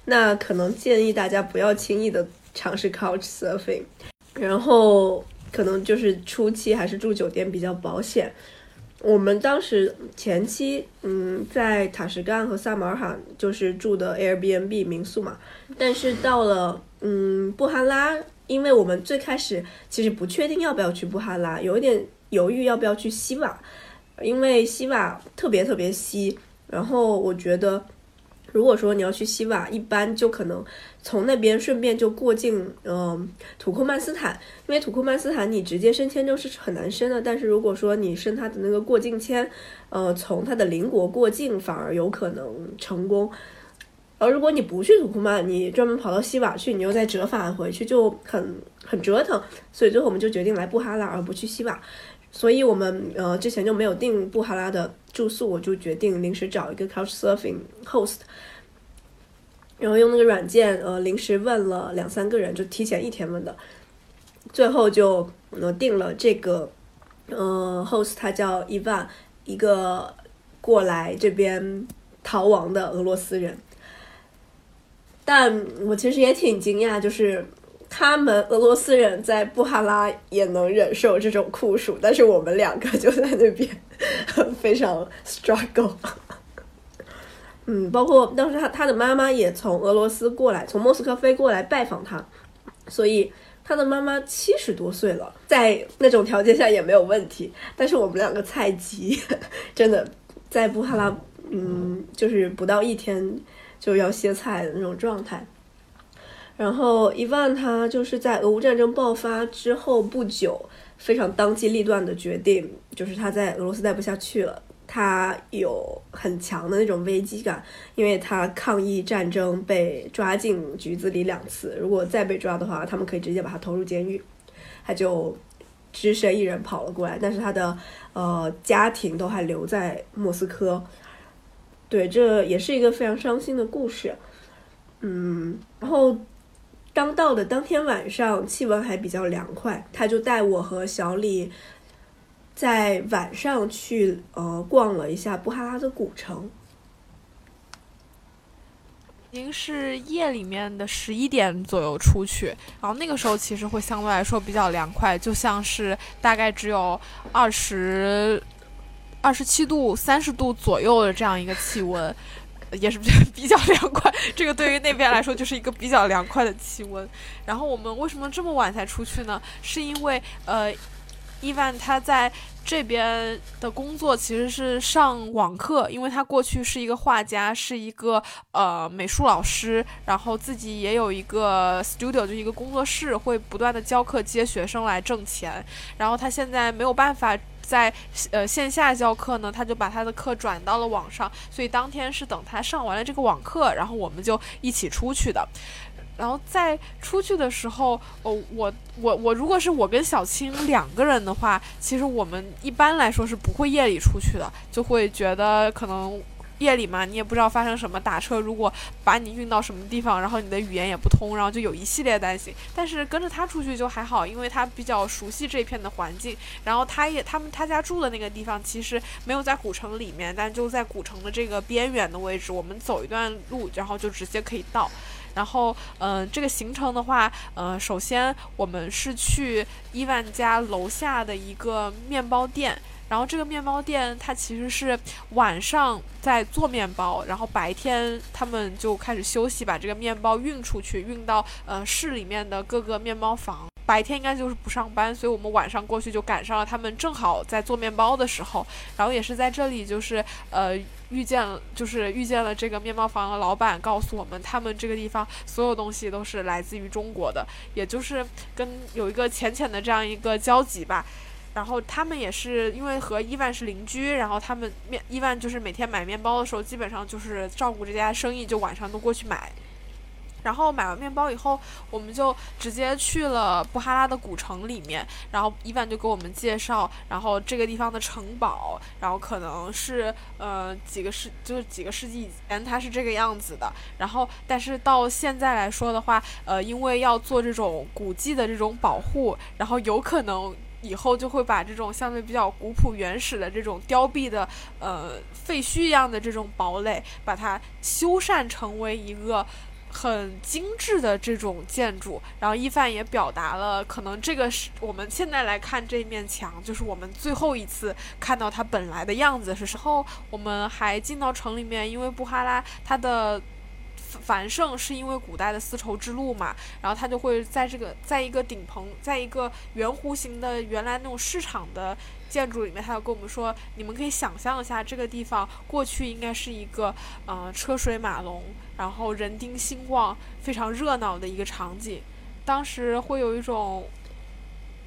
S2: 那可能建议大家不要轻易的尝试 couch surfing。然后可能就是初期还是住酒店比较保险。我们当时前期，嗯，在塔什干和萨马尔罕就是住的 Airbnb 民宿嘛。但是到了嗯布哈拉，因为我们最开始其实不确定要不要去布哈拉，有一点。犹豫要不要去西瓦，因为西瓦特别特别西。然后我觉得，如果说你要去西瓦，一般就可能从那边顺便就过境，嗯，土库曼斯坦。因为土库曼斯坦你直接申签证是很难申的，但是如果说你申他的那个过境签，呃，从他的邻国过境反而有可能成功。而如果你不去土库曼，你专门跑到西瓦去，你又再折返回去，就很很折腾。所以最后我们就决定来布哈拉，而不去西瓦。所以我们呃之前就没有订布哈拉的住宿，我就决定临时找一个 Couch Surfing host。然后用那个软件呃临时问了两三个人，就提前一天问的，最后就呃定了这个呃 host，他叫伊万，一个过来这边逃亡的俄罗斯人。但我其实也挺惊讶，就是他们俄罗斯人在布哈拉也能忍受这种酷暑，但是我们两个就在那边非常 struggle。嗯，包括当时他他的妈妈也从俄罗斯过来，从莫斯科飞过来拜访他，所以他的妈妈七十多岁了，在那种条件下也没有问题。但是我们两个菜鸡，真的在布哈拉，嗯，就是不到一天。就要歇菜的那种状态。然后伊万他就是在俄乌战争爆发之后不久，非常当机立断的决定，就是他在俄罗斯待不下去了。他有很强的那种危机感，因为他抗议战争被抓进局子里两次，如果再被抓的话，他们可以直接把他投入监狱。他就只身一人跑了过来，但是他的呃家庭都还留在莫斯科。对，这也是一个非常伤心的故事。嗯，然后刚到的当天晚上，气温还比较凉快，他就带我和小李在晚上去呃逛了一下布哈拉的古城。
S1: 已经是夜里面的十一点左右出去，然后那个时候其实会相对来说比较凉快，就像是大概只有二十。二十七度、三十度左右的这样一个气温，也是 比较凉快。这个对于那边来说就是一个比较凉快的气温。然后我们为什么这么晚才出去呢？是因为呃，伊万他在这边的工作其实是上网课，因为他过去是一个画家，是一个呃美术老师，然后自己也有一个 studio，就一个工作室，会不断的教课接学生来挣钱。然后他现在没有办法。在呃线下教课呢，他就把他的课转到了网上，所以当天是等他上完了这个网课，然后我们就一起出去的。然后在出去的时候，哦，我我我如果是我跟小青两个人的话，其实我们一般来说是不会夜里出去的，就会觉得可能。夜里嘛，你也不知道发生什么，打车如果把你运到什么地方，然后你的语言也不通，然后就有一系列担心。但是跟着他出去就还好，因为他比较熟悉这片的环境。然后他也他们他家住的那个地方其实没有在古城里面，但就在古城的这个边缘的位置。我们走一段路，然后就直接可以到。然后嗯，这个行程的话，呃，首先我们是去伊万家楼下的一个面包店。然后这个面包店，它其实是晚上在做面包，然后白天他们就开始休息，把这个面包运出去，运到呃市里面的各个面包房。白天应该就是不上班，所以我们晚上过去就赶上了他们正好在做面包的时候。然后也是在这里，就是呃遇见，就是遇见了这个面包房的老板，告诉我们他们这个地方所有东西都是来自于中国的，也就是跟有一个浅浅的这样一个交集吧。然后他们也是因为和伊万是邻居，然后他们面伊万就是每天买面包的时候，基本上就是照顾这家生意，就晚上都过去买。然后买完面包以后，我们就直接去了布哈拉的古城里面。然后伊万就给我们介绍，然后这个地方的城堡，然后可能是呃几个世就是几个世纪以前它是这个样子的。然后但是到现在来说的话，呃，因为要做这种古迹的这种保护，然后有可能。以后就会把这种相对比较古朴原始的这种凋敝的呃废墟一样的这种堡垒，把它修缮成为一个很精致的这种建筑。然后一范也表达了，可能这个是我们现在来看这面墙，就是我们最后一次看到它本来的样子是时候。我们还进到城里面，因为布哈拉它的。繁盛是因为古代的丝绸之路嘛，然后他就会在这个，在一个顶棚，在一个圆弧形的原来那种市场的建筑里面，他就跟我们说，你们可以想象一下，这个地方过去应该是一个，嗯，车水马龙，然后人丁兴旺，非常热闹的一个场景，当时会有一种。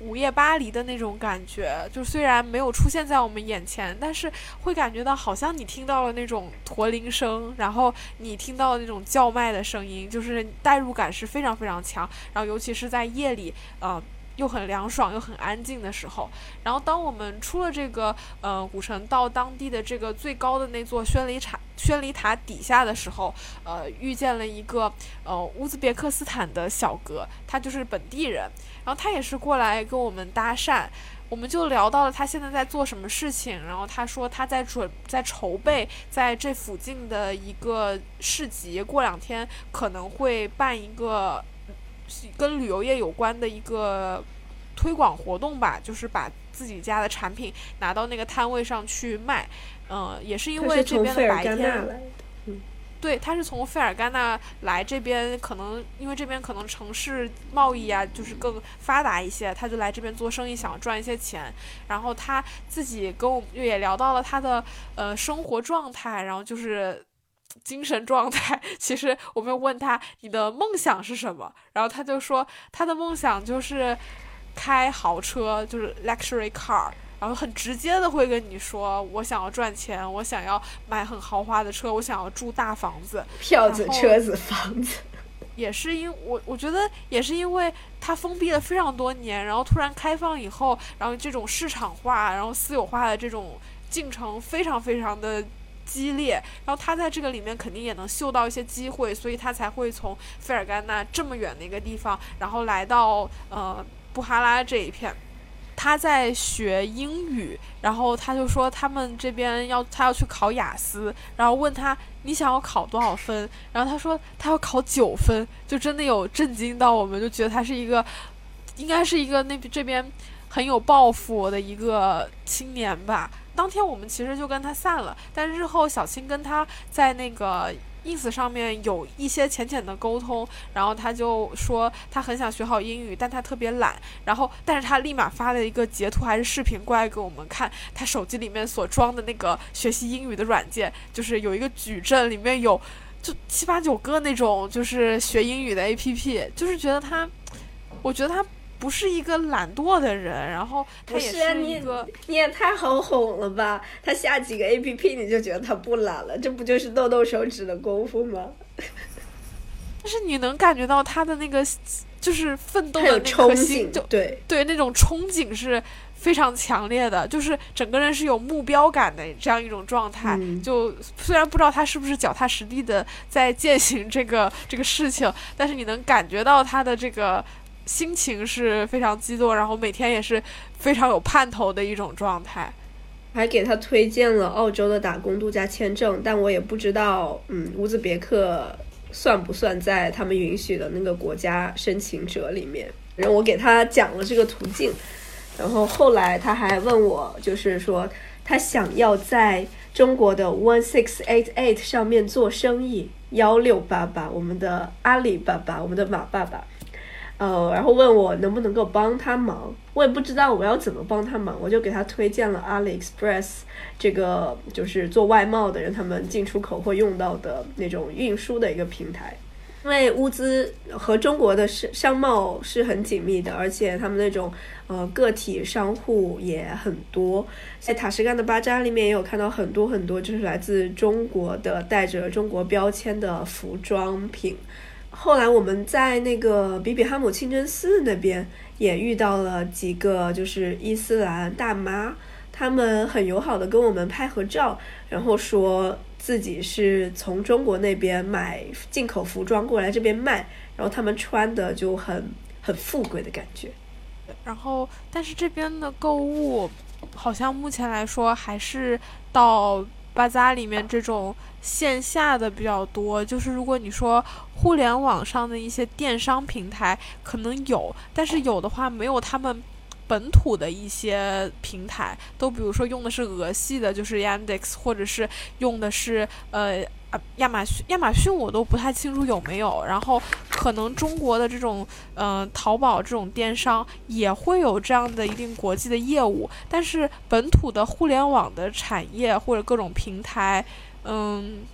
S1: 午夜巴黎的那种感觉，就虽然没有出现在我们眼前，但是会感觉到好像你听到了那种驼铃声，然后你听到那种叫卖的声音，就是代入感是非常非常强。然后尤其是在夜里，呃，又很凉爽又很安静的时候。然后当我们出了这个呃古城，到当地的这个最高的那座宣礼塔。宣礼塔底下的时候，呃，遇见了一个呃乌兹别克斯坦的小哥，他就是本地人，然后他也是过来跟我们搭讪。我们就聊到了他现在在做什么事情，然后他说他在准在筹备在这附近的一个市集，过两天可能会办一个跟旅游业有关的一个推广活动吧，就是把自己家的产品拿到那个摊位上去卖。嗯，也是因为这边的白天。对，他是从费尔干纳来这边，可能因为这边可能城市贸易啊，就是更发达一些，他就来这边做生意，想赚一些钱。然后他自己跟我们也聊到了他的呃生活状态，然后就是精神状态。其实我们问他你的梦想是什么，然后他就说他的梦想就是开豪车，就是 luxury car。然后很直接的会跟你说，我想要赚钱，我想要买很豪华的车，我想要住大房子、
S2: 票子、车子、房子。
S1: 也是因我我觉得也是因为它封闭了非常多年，然后突然开放以后，然后这种市场化、然后私有化的这种进程非常非常的激烈，然后他在这个里面肯定也能嗅到一些机会，所以他才会从费尔干纳这么远的一个地方，然后来到呃布哈拉这一片。他在学英语，然后他就说他们这边要他要去考雅思，然后问他你想要考多少分，然后他说他要考九分，就真的有震惊到我们，就觉得他是一个，应该是一个那这边很有抱负的一个青年吧。当天我们其实就跟他散了，但日后小青跟他在那个。Ins 上面有一些浅浅的沟通，然后他就说他很想学好英语，但他特别懒。然后，但是他立马发了一个截图还是视频过来给我们看，他手机里面所装的那个学习英语的软件，就是有一个矩阵，里面有就七八九个那种就是学英语的 app，就是觉得他，我觉得他。不是一个懒惰的人，然后他也是一个，
S2: 你也太好哄了吧？他下几个 A P P 你就觉得他不懒了，这不就是动动手指的功夫吗？
S1: 但是你能感觉到他的那个就是奋斗的那颗心，就
S2: 对
S1: 对那种憧憬是非常强烈的，就是整个人是有目标感的这样一种状态。就虽然不知道他是不是脚踏实地的在践行这个这个事情，但是你能感觉到他的这个。心情是非常激动，然后每天也是非常有盼头的一种状态。
S2: 还给他推荐了澳洲的打工度假签证，但我也不知道，嗯，乌兹别克算不算在他们允许的那个国家申请者里面。然后我给他讲了这个途径，然后后来他还问我，就是说他想要在中国的 One Six Eight Eight 上面做生意，幺六八八，我们的阿里巴巴，我们的马爸爸。呃，然后问我能不能够帮他忙，我也不知道我要怎么帮他忙，我就给他推荐了 AliExpress 这个就是做外贸的人他们进出口会用到的那种运输的一个平台。因为乌兹和中国的商商贸是很紧密的，而且他们那种呃个体商户也很多，在塔什干的巴扎里面也有看到很多很多就是来自中国的带着中国标签的服装品。后来我们在那个比比哈姆清真寺那边也遇到了几个就是伊斯兰大妈，他们很友好的跟我们拍合照，然后说自己是从中国那边买进口服装过来这边卖，然后他们穿的就很很富贵的感觉。
S1: 然后，但是这边的购物好像目前来说还是到。巴扎里面这种线下的比较多，就是如果你说互联网上的一些电商平台可能有，但是有的话没有他们本土的一些平台，都比如说用的是俄系的，就是 Yandex，或者是用的是呃。亚马逊，亚马逊我都不太清楚有没有。然后，可能中国的这种，嗯，淘宝这种电商也会有这样的一定国际的业务，但是本土的互联网的产业或者各种平台，嗯，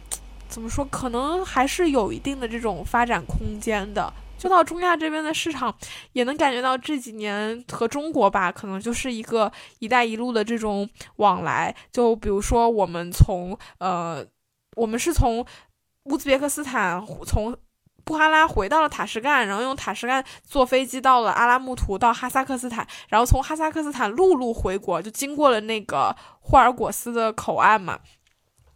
S1: 怎么说，可能还是有一定的这种发展空间的。就到中亚这边的市场，也能感觉到这几年和中国吧，可能就是一个“一带一路”的这种往来。就比如说，我们从呃。我们是从乌兹别克斯坦从布哈拉回到了塔什干，然后用塔什干坐飞机到了阿拉木图，到哈萨克斯坦，然后从哈萨克斯坦陆路回国，就经过了那个霍尔果斯的口岸嘛。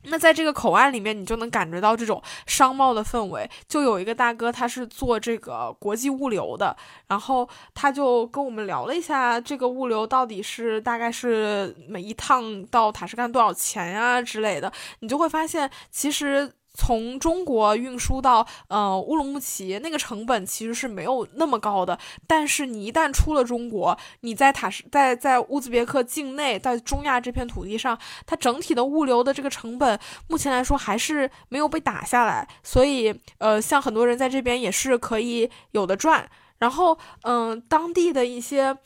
S1: 那在这个口岸里面，你就能感觉到这种商贸的氛围。就有一个大哥，他是做这个国际物流的，然后他就跟我们聊了一下这个物流到底是大概是每一趟到塔什干多少钱呀之类的。你就会发现，其实。从中国运输到呃乌鲁木齐，那个成本其实是没有那么高的。但是你一旦出了中国，你在塔什在在乌兹别克境内，在中亚这片土地上，它整体的物流的这个成本，目前来说还是没有被打下来。所以呃，像很多人在这边也是可以有的赚。然后嗯，当地的一些。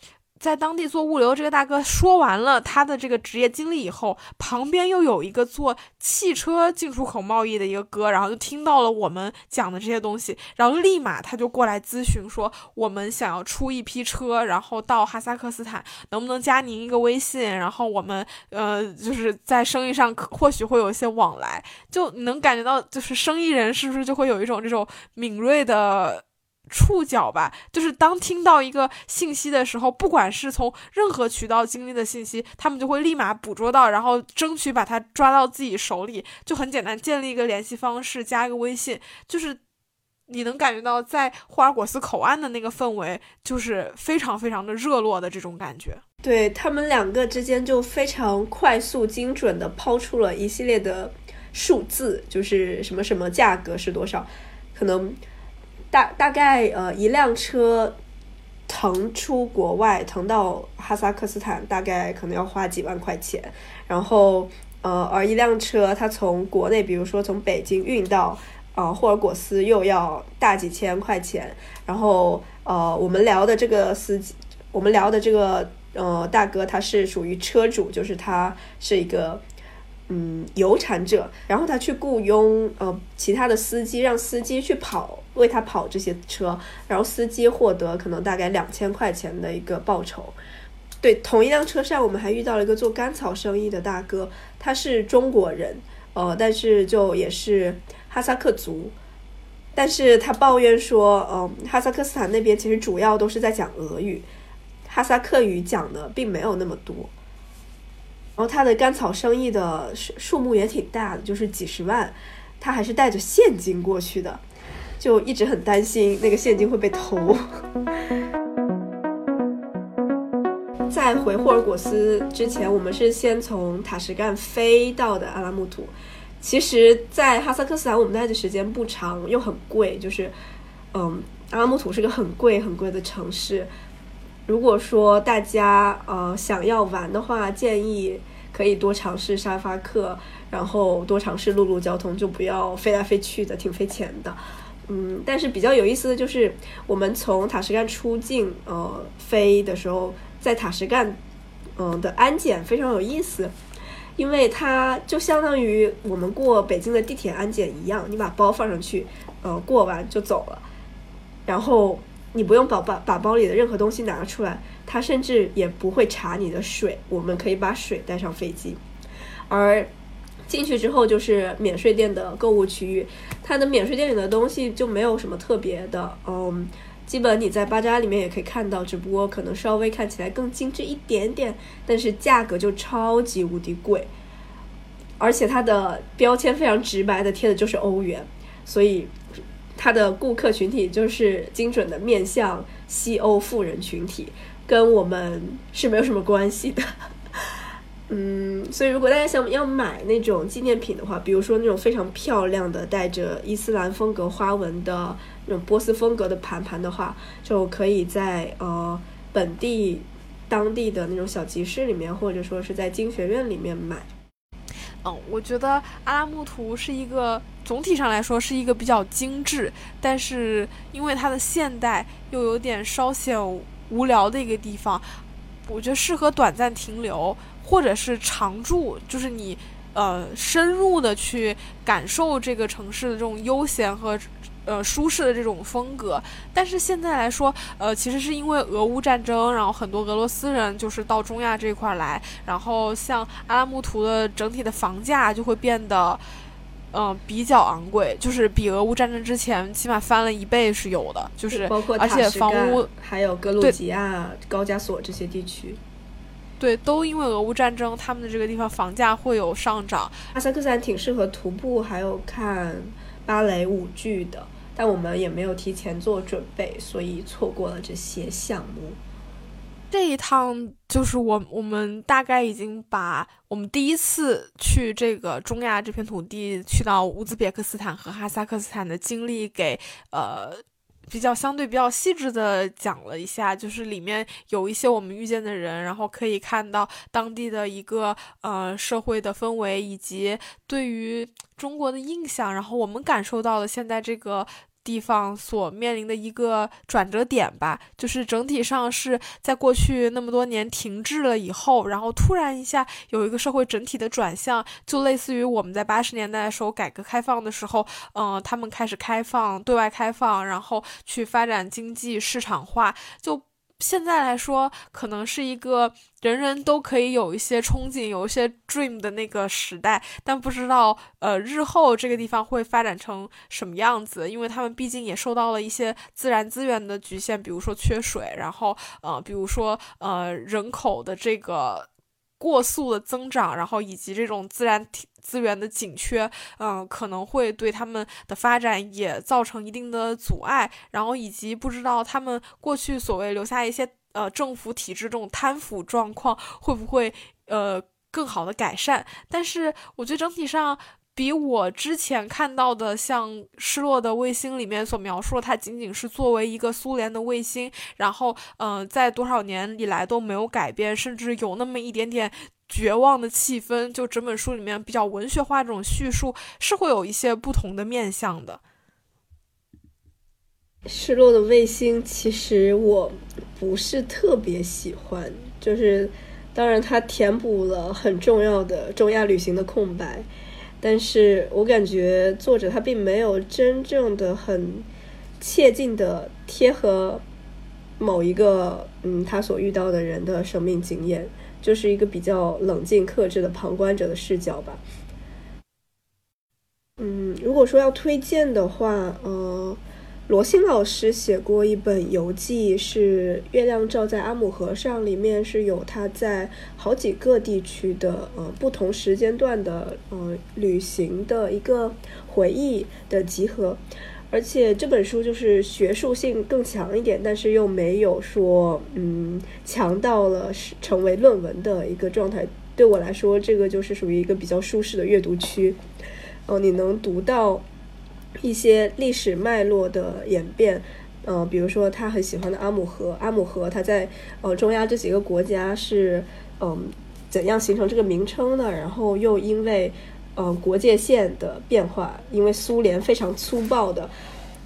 S1: 在当地做物流，这个大哥说完了他的这个职业经历以后，旁边又有一个做汽车进出口贸易的一个哥，然后就听到了我们讲的这些东西，然后立马他就过来咨询说，我们想要出一批车，然后到哈萨克斯坦，能不能加您一个微信？然后我们呃，就是在生意上或许会有一些往来，就能感觉到，就是生意人是不是就会有一种这种敏锐的。触角吧，就是当听到一个信息的时候，不管是从任何渠道经历的信息，他们就会立马捕捉到，然后争取把它抓到自己手里，就很简单，建立一个联系方式，加一个微信，就是你能感觉到在霍尔果斯口岸的那个氛围，就是非常非常的热络的这种感觉。
S2: 对他们两个之间就非常快速、精准的抛出了一系列的数字，就是什么什么价格是多少，可能。大大概呃一辆车腾出国外腾到哈萨克斯坦，大概可能要花几万块钱。然后呃而一辆车它从国内，比如说从北京运到呃霍尔果斯，又要大几千块钱。然后呃我们聊的这个司机，我们聊的这个呃大哥，他是属于车主，就是他是一个。嗯，有产者，然后他去雇佣呃其他的司机，让司机去跑，为他跑这些车，然后司机获得可能大概两千块钱的一个报酬。对，同一辆车上，我们还遇到了一个做甘草生意的大哥，他是中国人，呃，但是就也是哈萨克族，但是他抱怨说，嗯，哈萨克斯坦那边其实主要都是在讲俄语，哈萨克语讲的并没有那么多。然后他的甘草生意的数数目也挺大的，就是几十万，他还是带着现金过去的，就一直很担心那个现金会被偷。在回霍尔果斯之前，我们是先从塔什干飞到的阿拉木图。其实，在哈萨克斯坦我们待的时间不长，又很贵，就是，嗯，阿拉木图是个很贵很贵的城市。如果说大家呃想要玩的话，建议可以多尝试沙发客，然后多尝试陆路交通，就不要飞来飞去的，挺费钱的。嗯，但是比较有意思的就是，我们从塔什干出境呃飞的时候，在塔什干嗯的安检非常有意思，因为它就相当于我们过北京的地铁安检一样，你把包放上去，呃过完就走了，然后。你不用把把把包里的任何东西拿出来，他甚至也不会查你的水。我们可以把水带上飞机，而进去之后就是免税店的购物区域。它的免税店里的东西就没有什么特别的，嗯，基本你在巴扎里面也可以看到，只不过可能稍微看起来更精致一点点，但是价格就超级无敌贵，而且它的标签非常直白的贴的就是欧元，所以。他的顾客群体就是精准的面向西欧富人群体，跟我们是没有什么关系的。嗯，所以如果大家想要买那种纪念品的话，比如说那种非常漂亮的带着伊斯兰风格花纹的那种波斯风格的盘盘的话，就可以在呃本地当地的那种小集市里面，或者说是在经学院里面买。
S1: 嗯，我觉得阿拉木图是一个总体上来说是一个比较精致，但是因为它的现代又有点稍显无聊的一个地方，我觉得适合短暂停留或者是常住，就是你呃深入的去感受这个城市的这种悠闲和。呃，舒适的这种风格，但是现在来说，呃，其实是因为俄乌战争，然后很多俄罗斯人就是到中亚这块来，然后像阿拉木图的整体的房价就会变得，嗯，比较昂贵，就是比俄乌战争之前起码翻了一倍是有的，就是
S2: 包括
S1: 而且房屋
S2: 还有格鲁吉亚、高加索这些地区。
S1: 对，都因为俄乌战争，他们的这个地方房价会有上涨。
S2: 阿萨克斯坦挺适合徒步，还有看芭蕾舞剧的，但我们也没有提前做准备，所以错过了这些项目。
S1: 这一趟就是我，我们大概已经把我们第一次去这个中亚这片土地，去到乌兹别克斯坦和哈萨克斯坦的经历给呃比较相对比较细致的讲了一下，就是里面有一些我们遇见的人，然后可以看到当地的一个呃社会的氛围以及对于中国的印象，然后我们感受到了现在这个。地方所面临的一个转折点吧，就是整体上是在过去那么多年停滞了以后，然后突然一下有一个社会整体的转向，就类似于我们在八十年代的时候改革开放的时候，嗯，他们开始开放对外开放，然后去发展经济市场化，就。现在来说，可能是一个人人都可以有一些憧憬、有一些 dream 的那个时代，但不知道呃日后这个地方会发展成什么样子，因为他们毕竟也受到了一些自然资源的局限，比如说缺水，然后呃，比如说呃人口的这个。过速的增长，然后以及这种自然资源的紧缺，嗯，可能会对他们的发展也造成一定的阻碍。然后以及不知道他们过去所谓留下一些呃政府体制这种贪腐状况会不会呃更好的改善。但是我觉得整体上。比我之前看到的像《失落的卫星》里面所描述，它仅仅是作为一个苏联的卫星，然后，嗯，在多少年以来都没有改变，甚至有那么一点点绝望的气氛。就整本书里面比较文学化这种叙述，是会有一些不同的面向的。
S2: 《失落的卫星》其实我不是特别喜欢，就是当然它填补了很重要的中亚旅行的空白。但是我感觉作者他并没有真正的很切近的贴合某一个嗯他所遇到的人的生命经验，就是一个比较冷静克制的旁观者的视角吧。嗯，如果说要推荐的话，呃。罗欣老师写过一本游记，是《月亮照在阿姆河上》，里面是有他在好几个地区的呃不同时间段的呃旅行的一个回忆的集合，而且这本书就是学术性更强一点，但是又没有说嗯强到了是成为论文的一个状态。对我来说，这个就是属于一个比较舒适的阅读区，哦，你能读到。一些历史脉络的演变，呃，比如说他很喜欢的阿姆河，阿姆河它在呃中亚这几个国家是嗯怎样形成这个名称的？然后又因为呃国界线的变化，因为苏联非常粗暴的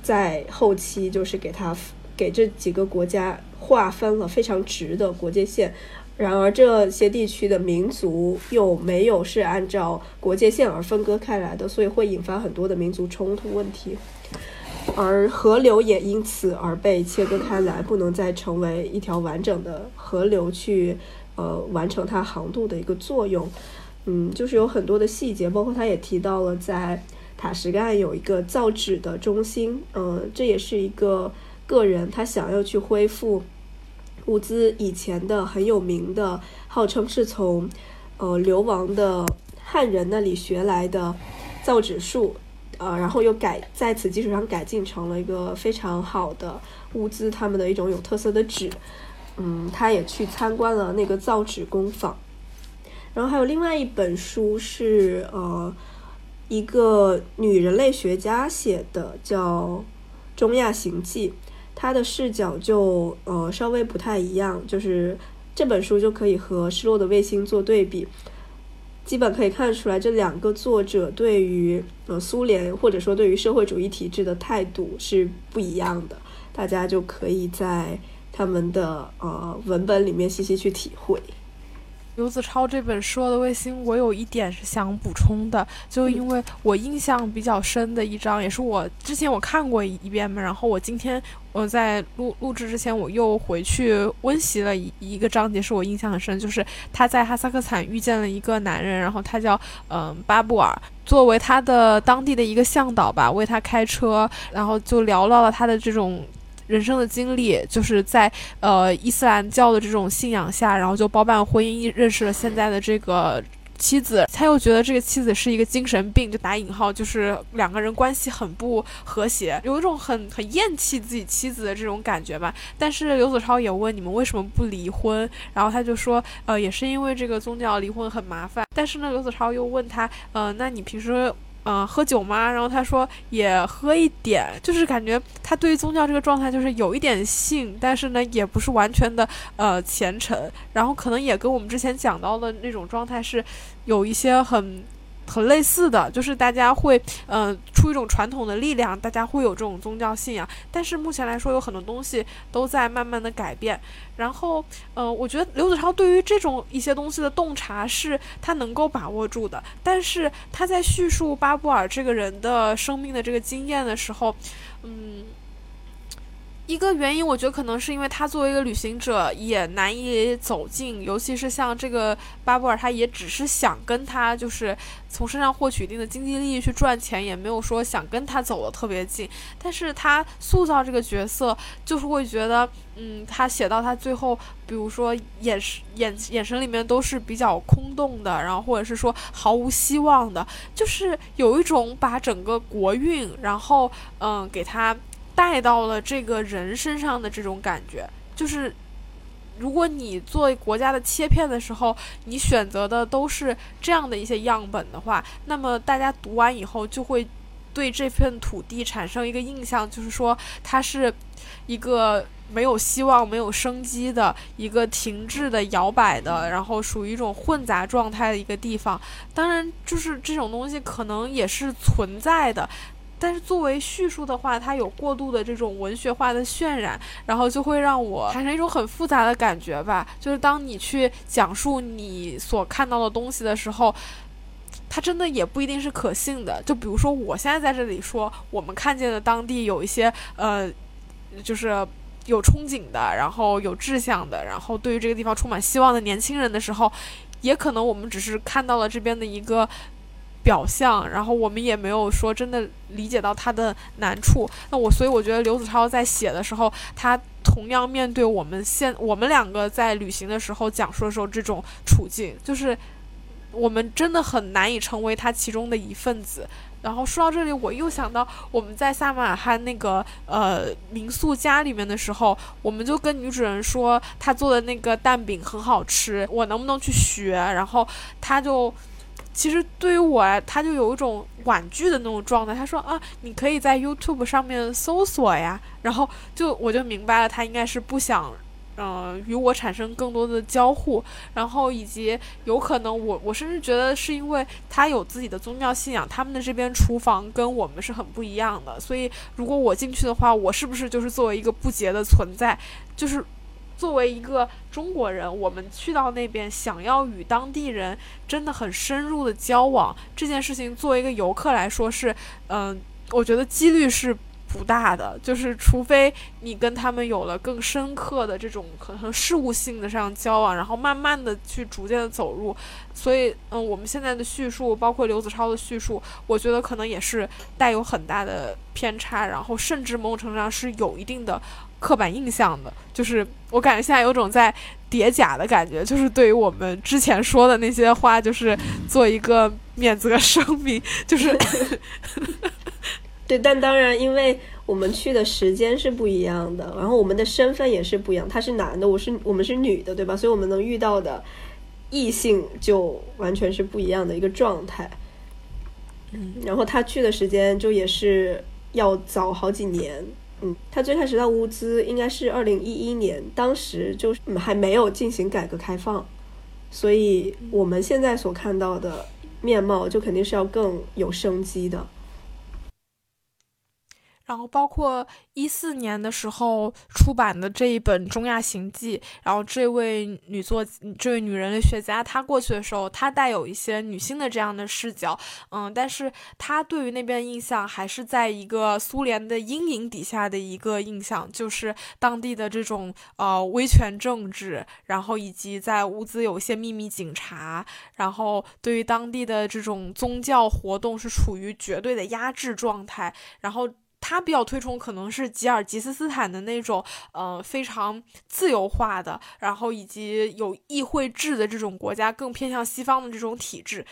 S2: 在后期就是给他给这几个国家划分了非常直的国界线。然而，这些地区的民族又没有是按照国界线而分割开来的，所以会引发很多的民族冲突问题。而河流也因此而被切割开来，不能再成为一条完整的河流去呃完成它航渡的一个作用。嗯，就是有很多的细节，包括他也提到了在塔什干有一个造纸的中心，嗯，这也是一个个人他想要去恢复。物资以前的很有名的，号称是从呃流亡的汉人那里学来的造纸术，呃，然后又改在此基础上改进成了一个非常好的物资，他们的一种有特色的纸。嗯，他也去参观了那个造纸工坊。然后还有另外一本书是呃一个女人类学家写的，叫《中亚行记》。她的视角就呃稍微不太一样，就是这本书就可以和《失落的卫星》做对比，基本可以看出来这两个作者对于呃苏联或者说对于社会主义体制的态度是不一样的，大家就可以在他们的呃文本里面细细去体会。
S1: 刘子超这本《失落的卫星》，我有一点是想补充的，就因为我印象比较深的一章，也是我之前我看过一遍嘛，然后我今天我在录录制之前，我又回去温习了一一个章节，是我印象很深，就是他在哈萨克斯坦遇见了一个男人，然后他叫嗯巴布尔，作为他的当地的一个向导吧，为他开车，然后就聊到了他的这种。人生的经历，就是在呃伊斯兰教的这种信仰下，然后就包办婚姻，认识了现在的这个。妻子，他又觉得这个妻子是一个精神病，就打引号，就是两个人关系很不和谐，有一种很很厌弃自己妻子的这种感觉吧。但是刘子超也问你们为什么不离婚，然后他就说，呃，也是因为这个宗教离婚很麻烦。但是呢，刘子超又问他，呃，那你平时？嗯，喝酒吗？然后他说也喝一点，就是感觉他对于宗教这个状态就是有一点信，但是呢也不是完全的呃虔诚，然后可能也跟我们之前讲到的那种状态是有一些很。很类似的就是大家会，嗯，出一种传统的力量，大家会有这种宗教信仰。但是目前来说，有很多东西都在慢慢的改变。然后，嗯，我觉得刘子超对于这种一些东西的洞察是他能够把握住的。但是他在叙述巴布尔这个人的生命的这个经验的时候，嗯。一个原因，我觉得可能是因为他作为一个旅行者也难以走近，尤其是像这个巴布尔，他也只是想跟他就是从身上获取一定的经济利益去赚钱，也没有说想跟他走的特别近。但是他塑造这个角色，就是会觉得，嗯，他写到他最后，比如说眼神眼眼神里面都是比较空洞的，然后或者是说毫无希望的，就是有一种把整个国运，然后嗯给他。带到了这个人身上的这种感觉，就是如果你做国家的切片的时候，你选择的都是这样的一些样本的话，那么大家读完以后就会对这片土地产生一个印象，就是说它是一个没有希望、没有生机的一个停滞的、摇摆的，然后属于一种混杂状态的一个地方。当然，就是这种东西可能也是存在的。但是作为叙述的话，它有过度的这种文学化的渲染，然后就会让我产生一种很复杂的感觉吧。就是当你去讲述你所看到的东西的时候，它真的也不一定是可信的。就比如说，我现在在这里说，我们看见的当地有一些呃，就是有憧憬的，然后有志向的，然后对于这个地方充满希望的年轻人的时候，也可能我们只是看到了这边的一个。表象，然后我们也没有说真的理解到他的难处。那我所以我觉得刘子超在写的时候，他同样面对我们现我们两个在旅行的时候讲述的时候这种处境，就是我们真的很难以成为他其中的一份子。然后说到这里，我又想到我们在萨马尔罕那个呃民宿家里面的时候，我们就跟女主人说，他做的那个蛋饼很好吃，我能不能去学？然后他就。其实对于我，他就有一种婉拒的那种状态。他说啊，你可以在 YouTube 上面搜索呀。然后就我就明白了，他应该是不想，嗯，与我产生更多的交互。然后以及有可能我我甚至觉得是因为他有自己的宗教信仰，他们的这边厨房跟我们是很不一样的。所以如果我进去的话，我是不是就是作为一个不洁的存在？就是。作为一个中国人，我们去到那边，想要与当地人真的很深入的交往，这件事情作为一个游客来说是，嗯，我觉得几率是不大的。就是除非你跟他们有了更深刻的这种可能事务性的上交往，然后慢慢的去逐渐的走入。所以，嗯，我们现在的叙述，包括刘子超的叙述，我觉得可能也是带有很大的偏差，然后甚至某种程度上是有一定的。刻板印象的，就是我感觉现在有种在叠假的感觉，就是对于我们之前说的那些话，就是做一个免责声明，就是
S2: 对。但当然，因为我们去的时间是不一样的，然后我们的身份也是不一样，他是男的，我是我们是女的，对吧？所以我们能遇到的异性就完全是不一样的一个状态。
S1: 嗯，
S2: 然后他去的时间就也是要早好几年。嗯，他最开始到乌兹应该是二零一一年，当时就是还没有进行改革开放，所以我们现在所看到的面貌就肯定是要更有生机的。
S1: 然后包括一四年的时候出版的这一本《中亚行记》，然后这位女作这位女人类学家，她过去的时候，她带有一些女性的这样的视角，嗯，但是她对于那边印象还是在一个苏联的阴影底下的一个印象，就是当地的这种呃威权政治，然后以及在乌兹有一些秘密警察，然后对于当地的这种宗教活动是处于绝对的压制状态，然后。他比较推崇可能是吉尔吉斯斯坦的那种，呃，非常自由化的，然后以及有议会制的这种国家，更偏向西方的这种体制。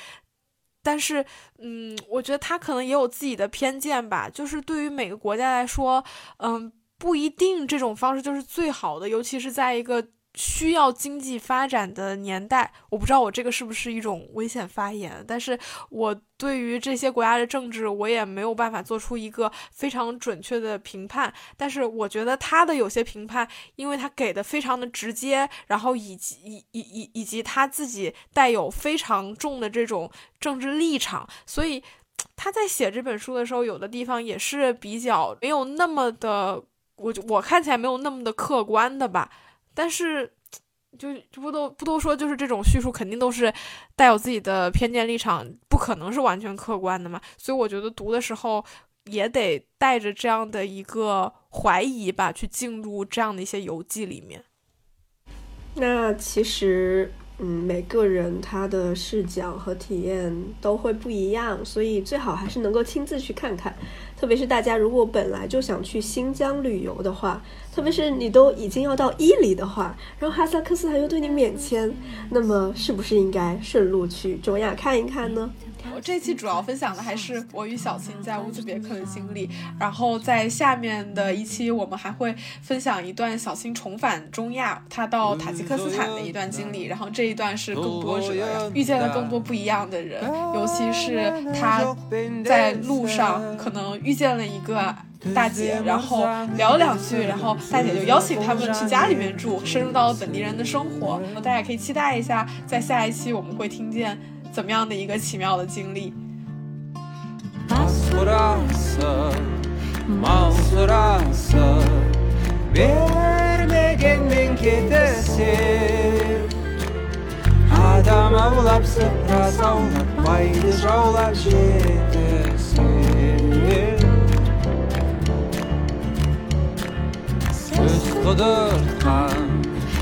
S1: 但是，嗯，我觉得他可能也有自己的偏见吧。就是对于每个国家来说，嗯，不一定这种方式就是最好的，尤其是在一个。需要经济发展的年代，我不知道我这个是不是一种危险发言，但是我对于这些国家的政治，我也没有办法做出一个非常准确的评判。但是我觉得他的有些评判，因为他给的非常的直接，然后以及以以以以及他自己带有非常重的这种政治立场，所以 他在写这本书的时候，有的地方也是比较没有那么的，我我看起来没有那么的客观的吧。但是，就就不都不都说，就是这种叙述肯定都是带有自己的偏见立场，不可能是完全客观的嘛。所以我觉得读的时候也得带着这样的一个怀疑吧，去进入这样的一些游记里面。
S2: 那其实。嗯，每个人他的视角和体验都会不一样，所以最好还是能够亲自去看看。特别是大家如果本来就想去新疆旅游的话，特别是你都已经要到伊犁的话，然后哈萨克斯坦又对你免签，那么是不是应该顺路去中亚看一看呢？
S1: 我这期主要分享的还是我与小琴在乌兹别克的经历，然后在下面的一期我们还会分享一段小青重返中亚，她到塔吉克斯坦的一段经历，然后这一段是更多折遇见了更多不一样的人，尤其是她在路上可能遇见了一个大姐，然后聊了两句，然后大姐就邀请他们去家里面住，深入到了本地人的生活，大家可以期待一下，在下一期我们会听见。怎么样的一个奇妙的经历 құдыртқан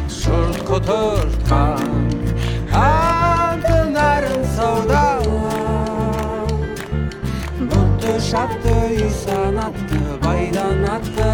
S1: жұрт құтыртқан аты нәрін бұтты шапты үй санатты байдан атты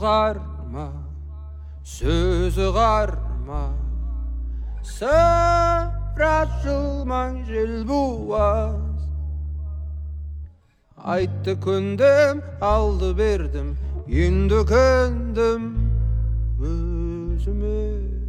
S1: қарма сөзі қарма сыр жылмай жел буаз айтты көндім алды бердім енді көндім өзіме